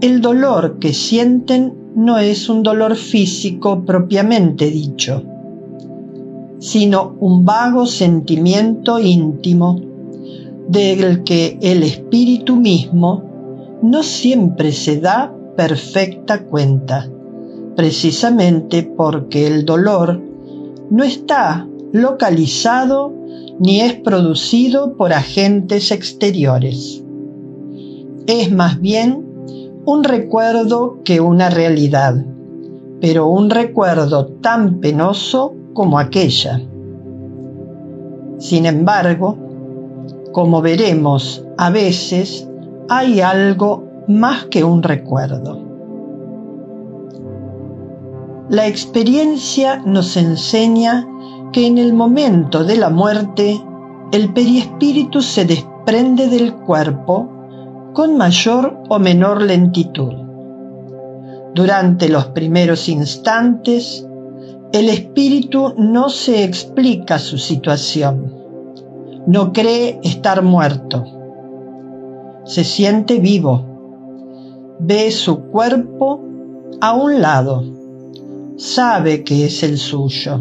el dolor que sienten no es un dolor físico propiamente dicho, sino un vago sentimiento íntimo del que el espíritu mismo no siempre se da perfecta cuenta, precisamente porque el dolor no está localizado ni es producido por agentes exteriores. Es más bien un recuerdo que una realidad, pero un recuerdo tan penoso como aquella. Sin embargo, como veremos, a veces hay algo más que un recuerdo. La experiencia nos enseña que en el momento de la muerte el perispíritu se desprende del cuerpo con mayor o menor lentitud. Durante los primeros instantes, el espíritu no se explica su situación no cree estar muerto. Se siente vivo. Ve su cuerpo a un lado. Sabe que es el suyo.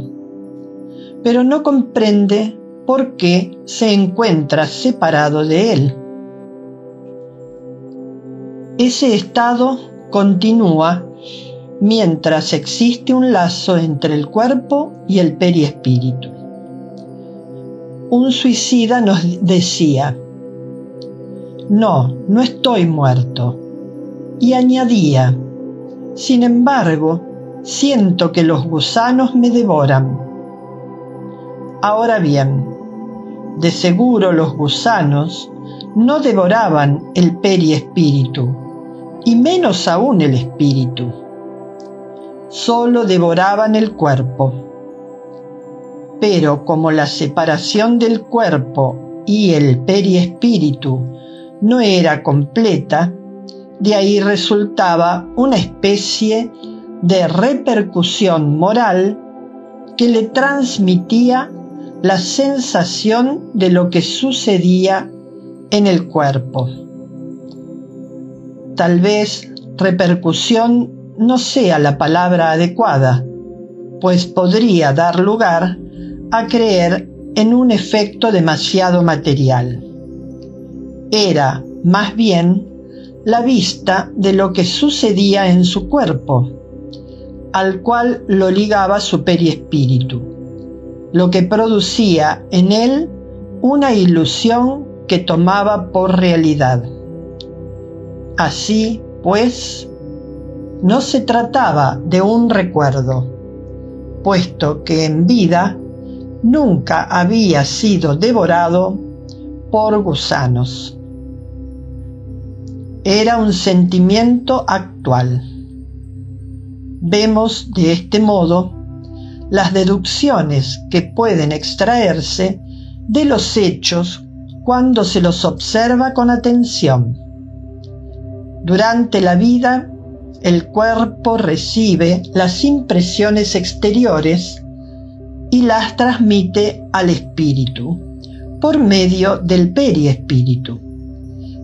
Pero no comprende por qué se encuentra separado de él. Ese estado continúa mientras existe un lazo entre el cuerpo y el periespíritu un suicida nos decía, no, no estoy muerto. Y añadía, sin embargo, siento que los gusanos me devoran. Ahora bien, de seguro los gusanos no devoraban el periespíritu, y menos aún el espíritu. Solo devoraban el cuerpo pero como la separación del cuerpo y el periespíritu no era completa, de ahí resultaba una especie de repercusión moral que le transmitía la sensación de lo que sucedía en el cuerpo. Tal vez repercusión no sea la palabra adecuada, pues podría dar lugar a creer en un efecto demasiado material. Era, más bien, la vista de lo que sucedía en su cuerpo, al cual lo ligaba su periespíritu, lo que producía en él una ilusión que tomaba por realidad. Así, pues, no se trataba de un recuerdo, puesto que en vida nunca había sido devorado por gusanos. Era un sentimiento actual. Vemos de este modo las deducciones que pueden extraerse de los hechos cuando se los observa con atención. Durante la vida, el cuerpo recibe las impresiones exteriores y las transmite al espíritu por medio del periespíritu,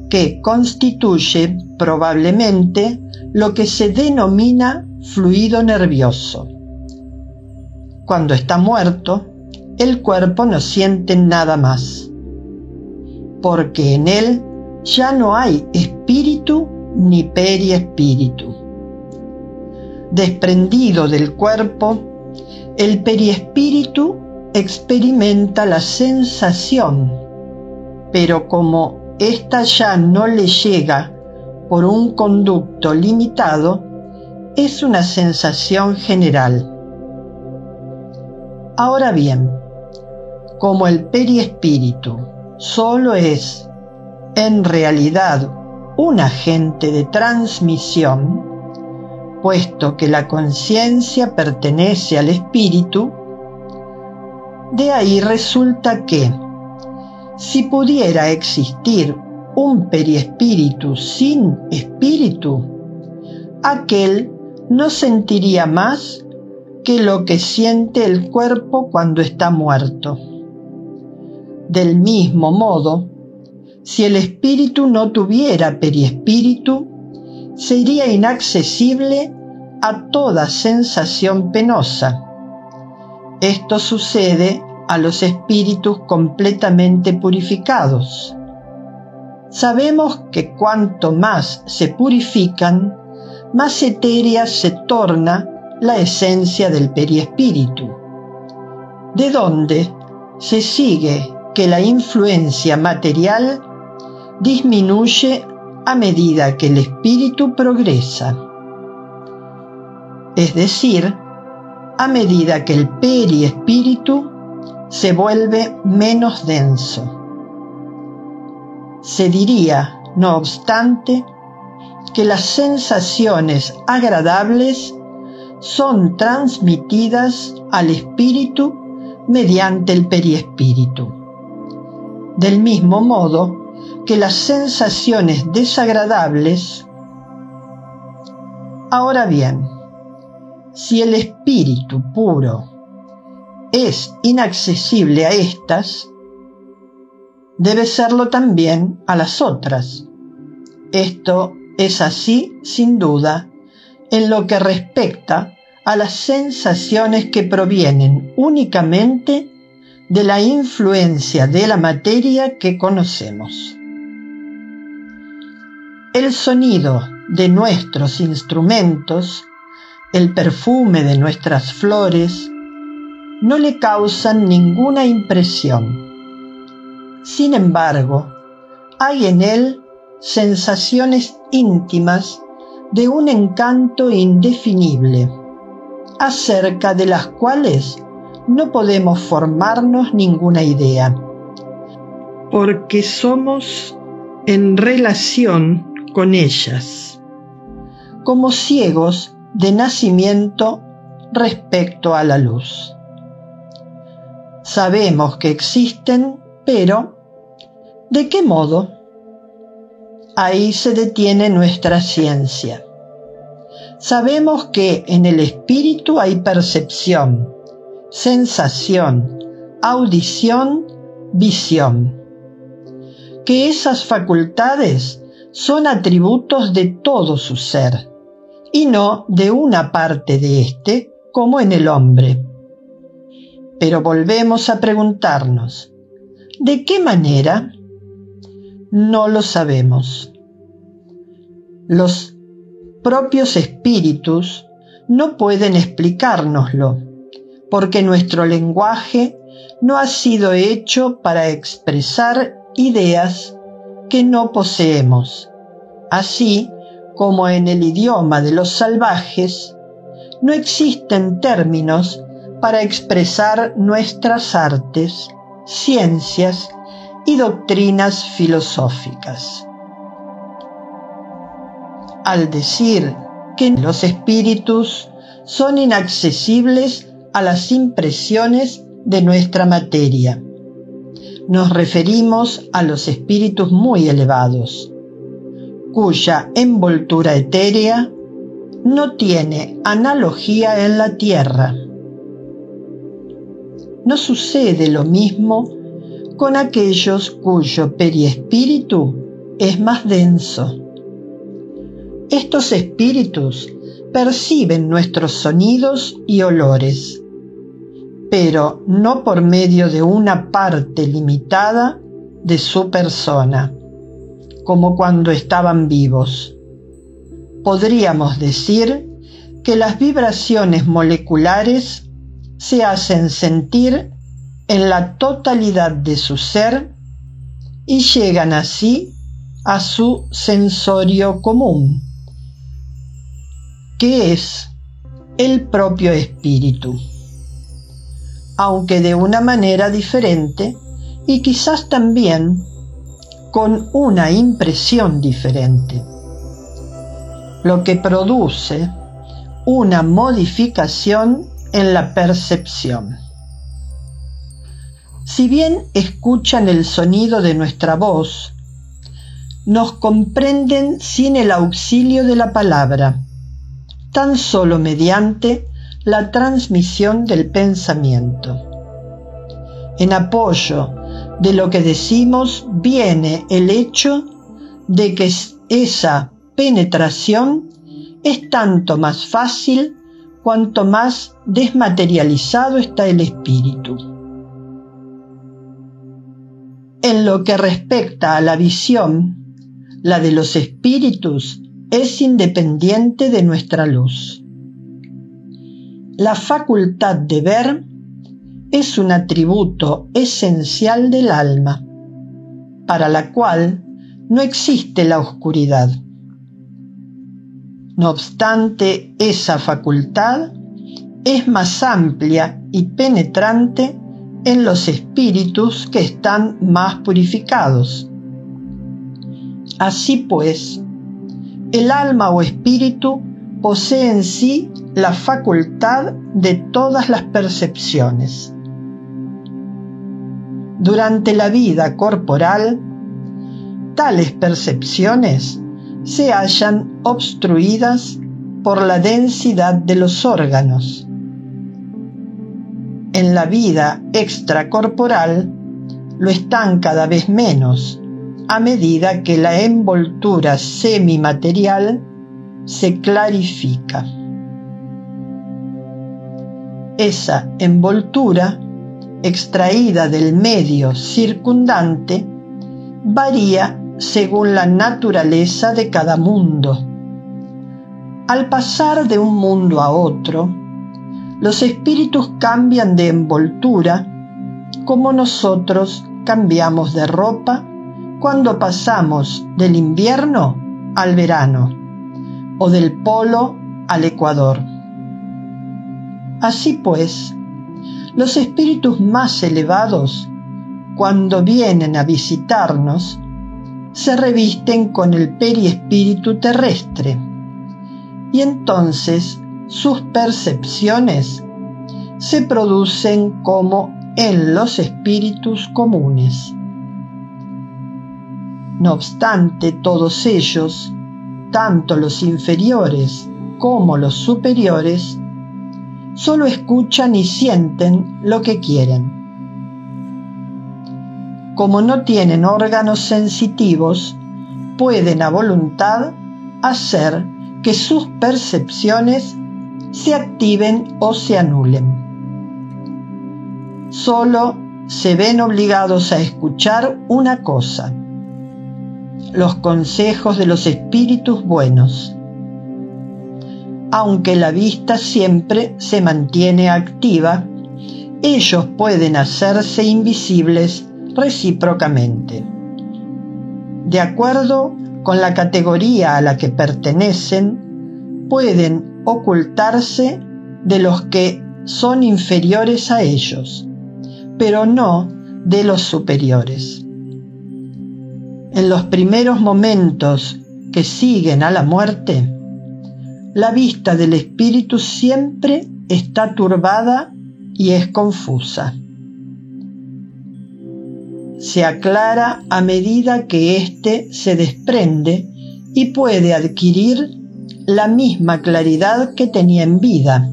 que constituye probablemente lo que se denomina fluido nervioso. Cuando está muerto, el cuerpo no siente nada más, porque en él ya no hay espíritu ni periespíritu. Desprendido del cuerpo, el periespíritu experimenta la sensación, pero como ésta ya no le llega por un conducto limitado, es una sensación general. Ahora bien, como el periespíritu solo es en realidad un agente de transmisión, puesto que la conciencia pertenece al espíritu, de ahí resulta que, si pudiera existir un periespíritu sin espíritu, aquel no sentiría más que lo que siente el cuerpo cuando está muerto. Del mismo modo, si el espíritu no tuviera periespíritu, sería inaccesible a toda sensación penosa. Esto sucede a los espíritus completamente purificados. Sabemos que cuanto más se purifican, más etérea se torna la esencia del periespíritu, de donde se sigue que la influencia material disminuye a medida que el espíritu progresa. Es decir, a medida que el periespíritu se vuelve menos denso. Se diría, no obstante, que las sensaciones agradables son transmitidas al espíritu mediante el periespíritu. Del mismo modo que las sensaciones desagradables. Ahora bien, si el espíritu puro es inaccesible a estas, debe serlo también a las otras. Esto es así, sin duda, en lo que respecta a las sensaciones que provienen únicamente de la influencia de la materia que conocemos. El sonido de nuestros instrumentos, el perfume de nuestras flores, no le causan ninguna impresión. Sin embargo, hay en él sensaciones íntimas de un encanto indefinible, acerca de las cuales no podemos formarnos ninguna idea, porque somos en relación con ellas, como ciegos de nacimiento respecto a la luz. Sabemos que existen, pero ¿de qué modo? Ahí se detiene nuestra ciencia. Sabemos que en el espíritu hay percepción, sensación, audición, visión. Que esas facultades son atributos de todo su ser y no de una parte de éste como en el hombre. Pero volvemos a preguntarnos, ¿de qué manera? No lo sabemos. Los propios espíritus no pueden explicárnoslo, porque nuestro lenguaje no ha sido hecho para expresar ideas que no poseemos, así como en el idioma de los salvajes no existen términos para expresar nuestras artes, ciencias y doctrinas filosóficas. Al decir que los espíritus son inaccesibles a las impresiones de nuestra materia, nos referimos a los espíritus muy elevados, cuya envoltura etérea no tiene analogía en la tierra. No sucede lo mismo con aquellos cuyo periespíritu es más denso. Estos espíritus perciben nuestros sonidos y olores, pero no por medio de una parte limitada de su persona, como cuando estaban vivos. Podríamos decir que las vibraciones moleculares se hacen sentir en la totalidad de su ser y llegan así a su sensorio común, que es el propio espíritu, aunque de una manera diferente y quizás también con una impresión diferente, lo que produce una modificación en la percepción. Si bien escuchan el sonido de nuestra voz, nos comprenden sin el auxilio de la palabra, tan solo mediante la transmisión del pensamiento. En apoyo de lo que decimos viene el hecho de que esa penetración es tanto más fácil cuanto más desmaterializado está el espíritu. En lo que respecta a la visión, la de los espíritus es independiente de nuestra luz. La facultad de ver es un atributo esencial del alma, para la cual no existe la oscuridad. No obstante, esa facultad es más amplia y penetrante en los espíritus que están más purificados. Así pues, el alma o espíritu posee en sí la facultad de todas las percepciones. Durante la vida corporal, tales percepciones se hallan obstruidas por la densidad de los órganos. En la vida extracorporal lo están cada vez menos a medida que la envoltura semimaterial se clarifica. Esa envoltura, extraída del medio circundante, varía según la naturaleza de cada mundo. Al pasar de un mundo a otro, los espíritus cambian de envoltura como nosotros cambiamos de ropa cuando pasamos del invierno al verano o del polo al ecuador. Así pues, los espíritus más elevados, cuando vienen a visitarnos, se revisten con el periespíritu terrestre y entonces sus percepciones se producen como en los espíritus comunes. No obstante, todos ellos, tanto los inferiores como los superiores, solo escuchan y sienten lo que quieren como no tienen órganos sensitivos, pueden a voluntad hacer que sus percepciones se activen o se anulen. Solo se ven obligados a escuchar una cosa, los consejos de los espíritus buenos. Aunque la vista siempre se mantiene activa, ellos pueden hacerse invisibles recíprocamente. De acuerdo con la categoría a la que pertenecen, pueden ocultarse de los que son inferiores a ellos, pero no de los superiores. En los primeros momentos que siguen a la muerte, la vista del espíritu siempre está turbada y es confusa. Se aclara a medida que éste se desprende y puede adquirir la misma claridad que tenía en vida,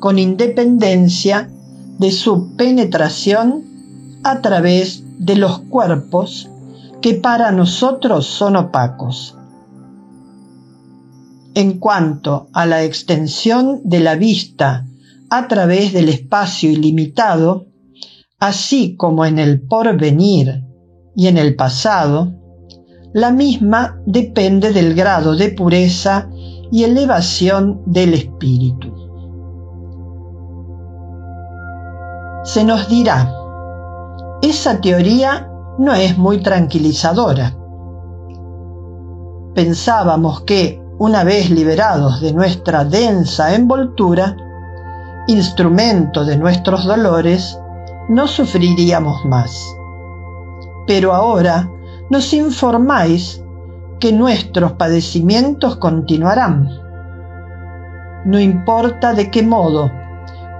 con independencia de su penetración a través de los cuerpos que para nosotros son opacos. En cuanto a la extensión de la vista a través del espacio ilimitado, así como en el porvenir y en el pasado, la misma depende del grado de pureza y elevación del espíritu. Se nos dirá, esa teoría no es muy tranquilizadora. Pensábamos que, una vez liberados de nuestra densa envoltura, instrumento de nuestros dolores, no sufriríamos más. Pero ahora nos informáis que nuestros padecimientos continuarán. No importa de qué modo,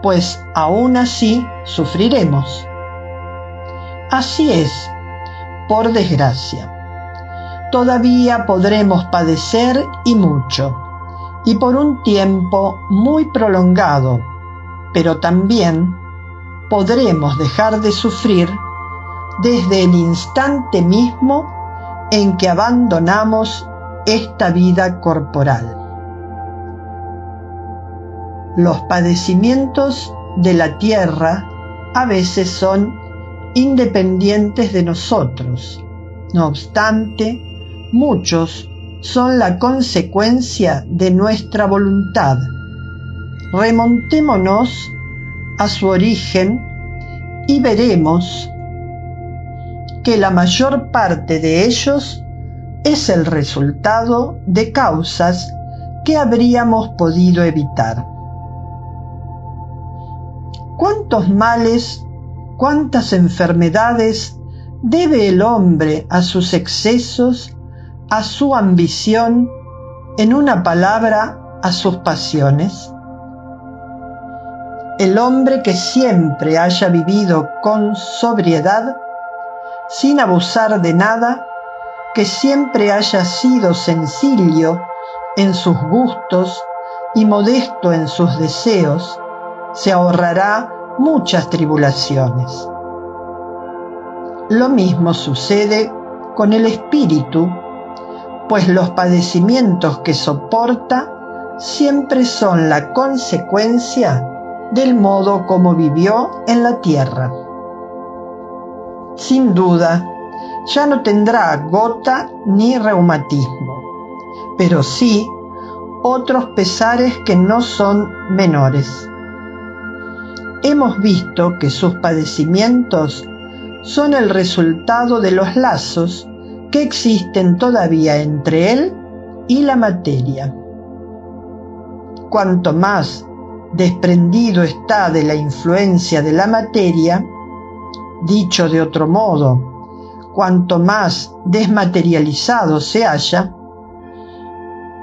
pues aún así sufriremos. Así es, por desgracia. Todavía podremos padecer y mucho, y por un tiempo muy prolongado, pero también podremos dejar de sufrir desde el instante mismo en que abandonamos esta vida corporal. Los padecimientos de la tierra a veces son independientes de nosotros. No obstante, muchos son la consecuencia de nuestra voluntad. Remontémonos a su origen y veremos que la mayor parte de ellos es el resultado de causas que habríamos podido evitar. ¿Cuántos males, cuántas enfermedades debe el hombre a sus excesos, a su ambición, en una palabra, a sus pasiones? El hombre que siempre haya vivido con sobriedad sin abusar de nada, que siempre haya sido sencillo en sus gustos y modesto en sus deseos, se ahorrará muchas tribulaciones. Lo mismo sucede con el espíritu, pues los padecimientos que soporta siempre son la consecuencia del modo como vivió en la tierra sin duda, ya no tendrá gota ni reumatismo, pero sí otros pesares que no son menores. Hemos visto que sus padecimientos son el resultado de los lazos que existen todavía entre él y la materia. Cuanto más desprendido está de la influencia de la materia, Dicho de otro modo, cuanto más desmaterializado se halla,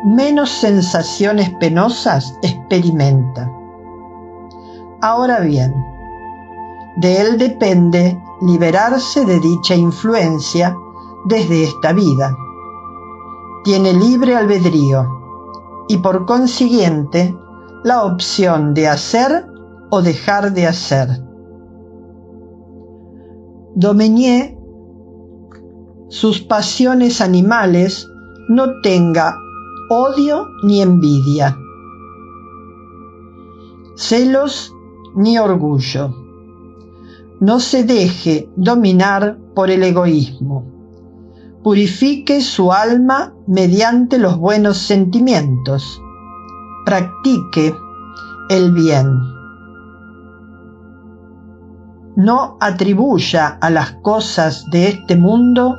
menos sensaciones penosas experimenta. Ahora bien, de él depende liberarse de dicha influencia desde esta vida. Tiene libre albedrío y por consiguiente la opción de hacer o dejar de hacer. Domeñé sus pasiones animales no tenga odio ni envidia, celos ni orgullo. No se deje dominar por el egoísmo. Purifique su alma mediante los buenos sentimientos. Practique el bien no atribuya a las cosas de este mundo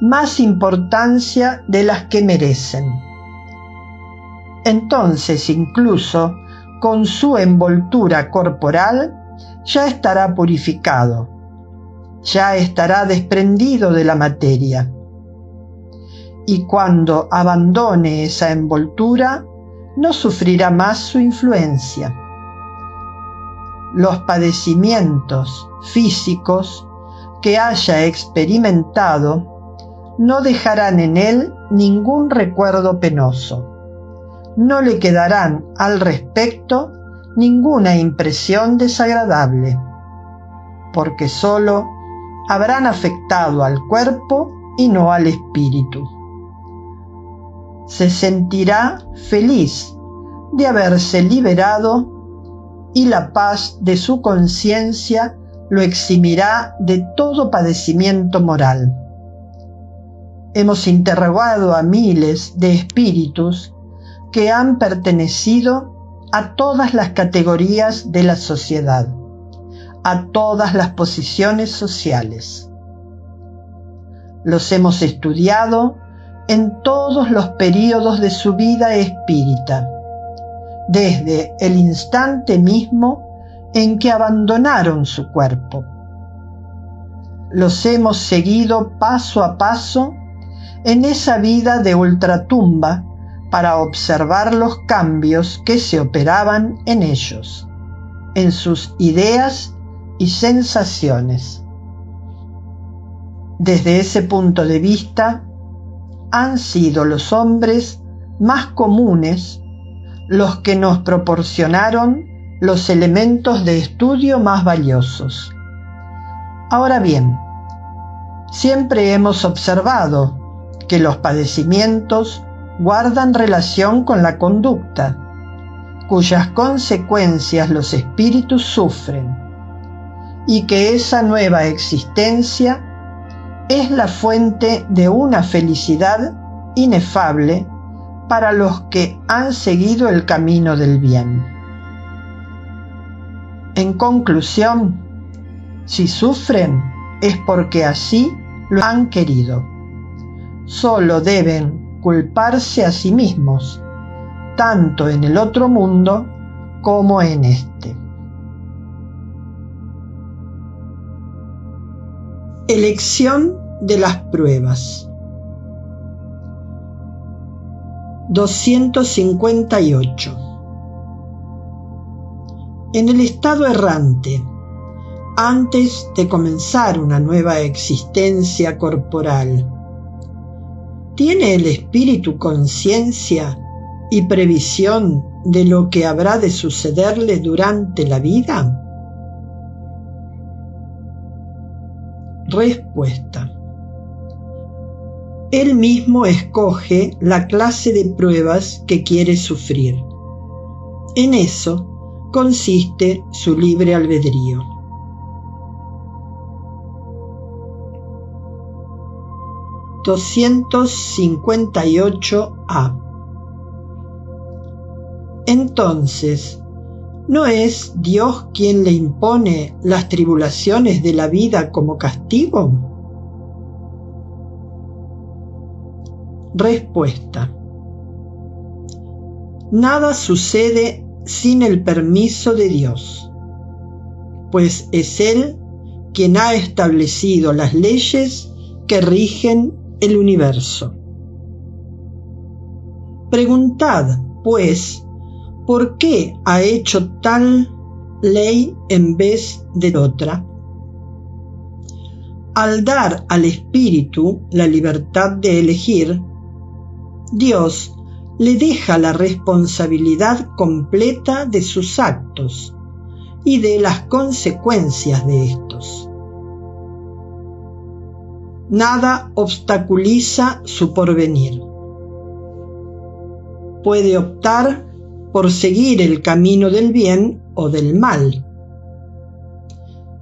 más importancia de las que merecen. Entonces incluso con su envoltura corporal ya estará purificado, ya estará desprendido de la materia. Y cuando abandone esa envoltura, no sufrirá más su influencia los padecimientos físicos que haya experimentado no dejarán en él ningún recuerdo penoso. No le quedarán al respecto ninguna impresión desagradable, porque sólo habrán afectado al cuerpo y no al espíritu. Se sentirá feliz de haberse liberado y la paz de su conciencia lo eximirá de todo padecimiento moral. hemos interrogado a miles de espíritus que han pertenecido a todas las categorías de la sociedad, a todas las posiciones sociales. Los hemos estudiado en todos los períodos de su vida espírita, desde el instante mismo en que abandonaron su cuerpo. Los hemos seguido paso a paso en esa vida de ultratumba para observar los cambios que se operaban en ellos, en sus ideas y sensaciones. Desde ese punto de vista, han sido los hombres más comunes los que nos proporcionaron los elementos de estudio más valiosos. Ahora bien, siempre hemos observado que los padecimientos guardan relación con la conducta, cuyas consecuencias los espíritus sufren, y que esa nueva existencia es la fuente de una felicidad inefable para los que han seguido el camino del bien. En conclusión, si sufren es porque así lo han querido solo deben culparse a sí mismos, tanto en el otro mundo como en este. Elección de las pruebas. 258. En el estado errante, antes de comenzar una nueva existencia corporal, ¿Tiene el espíritu conciencia y previsión de lo que habrá de sucederle durante la vida? Respuesta. Él mismo escoge la clase de pruebas que quiere sufrir. En eso consiste su libre albedrío. 258a. Entonces, ¿no es Dios quien le impone las tribulaciones de la vida como castigo? Respuesta. Nada sucede sin el permiso de Dios, pues es Él quien ha establecido las leyes que rigen el universo. Preguntad, pues, ¿por qué ha hecho tal ley en vez de otra? Al dar al espíritu la libertad de elegir, Dios le deja la responsabilidad completa de sus actos y de las consecuencias de estos nada obstaculiza su porvenir. Puede optar por seguir el camino del bien o del mal,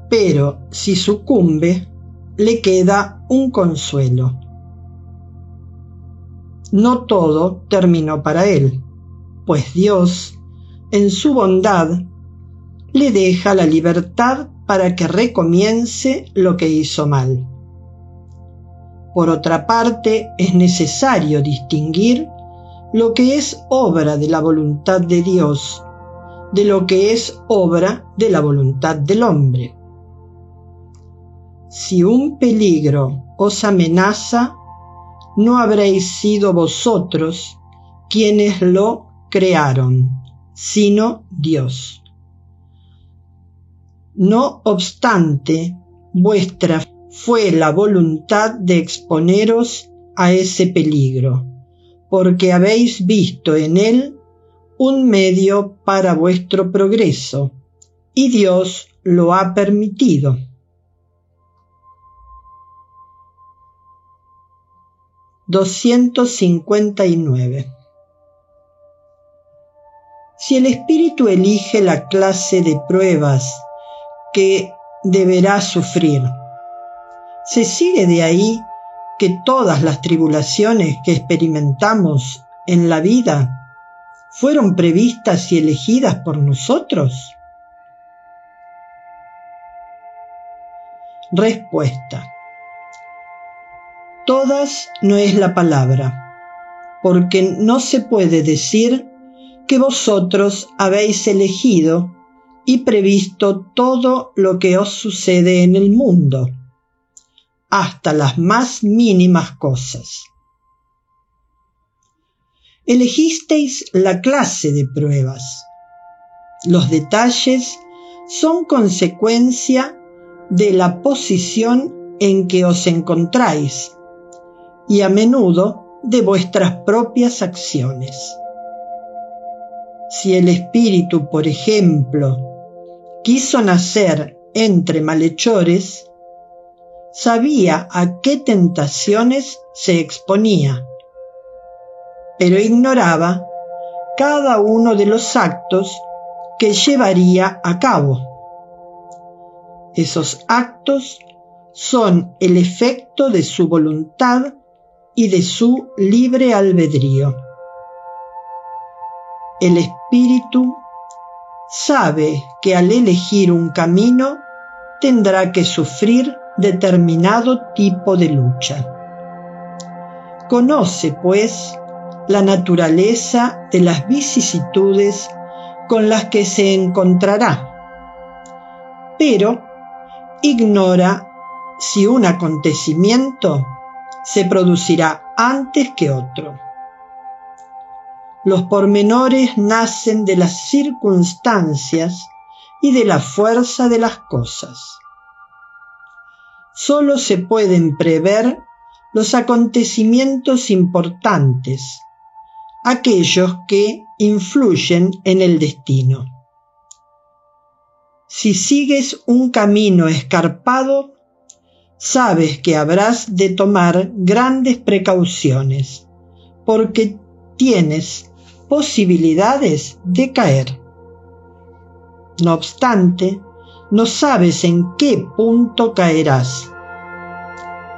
pero si sucumbe, le queda un consuelo. No todo terminó para él, pues Dios, en su bondad, le deja la libertad para que recomience lo que hizo mal. Por otra parte, es necesario distinguir lo que es obra de la voluntad de Dios de lo que es obra de la voluntad del hombre. Si un peligro os amenaza, no habréis sido vosotros quienes lo crearon, sino Dios. No obstante, vuestra fue la voluntad de exponeros a ese peligro, porque habéis visto en él un medio para vuestro progreso, y Dios lo ha permitido. ...259... Si el espíritu elige la clase de pruebas que deberá sufrir, se sigue de ahí que todas las tribulaciones que experimentamos en la vida fueron previstas y elegidas por nosotros? Respuesta. Todas no es la palabra, porque no se puede decir que vosotros habéis elegido y previsto todo lo que os sucede en el mundo, hasta las más mínimas cosas. Elegisteis la clase de pruebas. Los detalles son consecuencia de la posición en que os encontráis y a menudo de vuestras propias acciones. Si el espíritu, por ejemplo, quiso nacer entre malhechores, sabía a qué tentaciones se exponía, pero ignoraba cada uno de los actos que llevaría a cabo. Esos actos son el efecto de su voluntad y de su libre albedrío. El espíritu sabe que al elegir un camino tendrá que sufrir determinado tipo de lucha. Conoce, pues, la naturaleza de las vicisitudes con las que se encontrará, pero ignora si un acontecimiento se producirá antes que otro. Los pormenores nacen de las circunstancias y de la fuerza de las cosas. Solo se pueden prever los acontecimientos importantes, aquellos que influyen en el destino. Si sigues un camino escarpado, sabes que habrás de tomar grandes precauciones, porque tienes posibilidades de caer. No obstante, no sabes en qué punto caerás.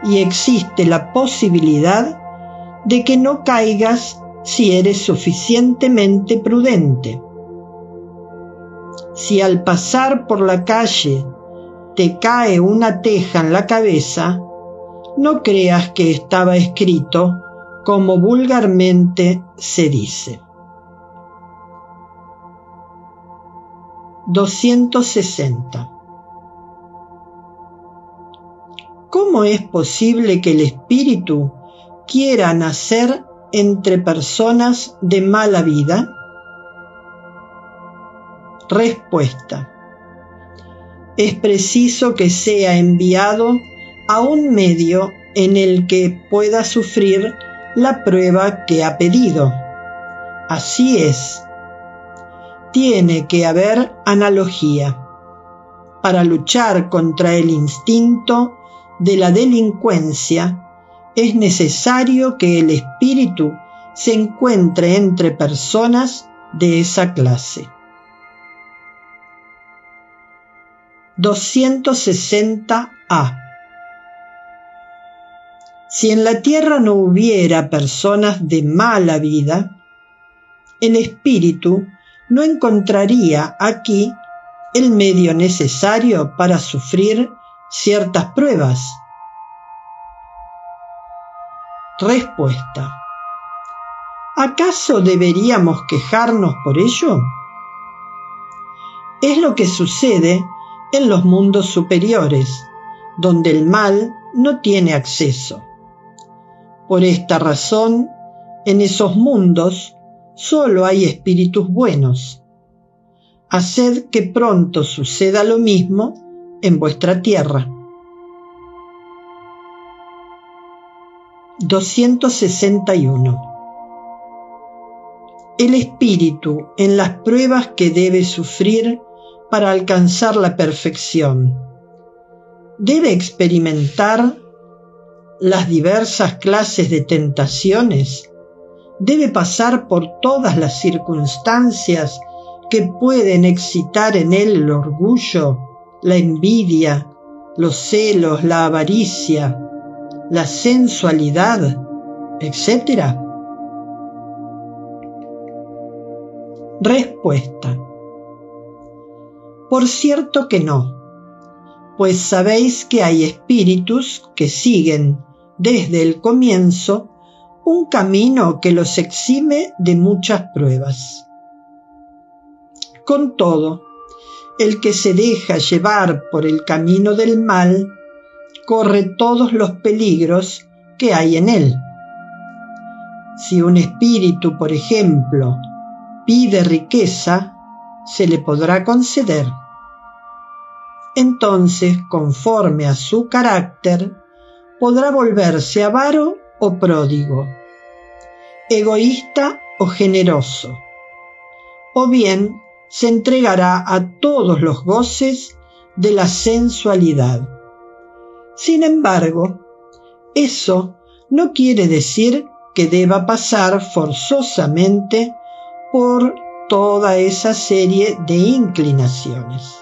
Y existe la posibilidad de que no caigas si eres suficientemente prudente. Si al pasar por la calle te cae una teja en la cabeza, no creas que estaba escrito como vulgarmente se dice. 260. ¿Cómo es posible que el espíritu quiera nacer entre personas de mala vida? Respuesta. Es preciso que sea enviado a un medio en el que pueda sufrir la prueba que ha pedido. Así es. Tiene que haber analogía. Para luchar contra el instinto de la delincuencia, es necesario que el espíritu se encuentre entre personas de esa clase. 260a si en la tierra no hubiera personas de mala vida, el espíritu no encontraría aquí el medio necesario para sufrir ciertas pruebas. Respuesta. ¿Acaso deberíamos quejarnos por ello? Es lo que sucede en los mundos superiores, donde el mal no tiene acceso. Por esta razón, en esos mundos solo hay espíritus buenos. Haced que pronto suceda lo mismo en vuestra tierra. 261. El espíritu en las pruebas que debe sufrir para alcanzar la perfección. Debe experimentar las diversas clases de tentaciones, debe pasar por todas las circunstancias que pueden excitar en él el orgullo, la envidia, los celos, la avaricia, la sensualidad, etc.? Respuesta. Por cierto que no, pues sabéis que hay espíritus que siguen desde el comienzo un camino que los exime de muchas pruebas. Con todo, el que se deja llevar por el camino del mal corre todos los peligros que hay en él. Si un espíritu, por ejemplo, pide riqueza, se le podrá conceder. Entonces, conforme a su carácter, podrá volverse avaro o pródigo, egoísta o generoso, o bien se entregará a todos los goces de la sensualidad. Sin embargo, eso no quiere decir que deba pasar forzosamente por toda esa serie de inclinaciones.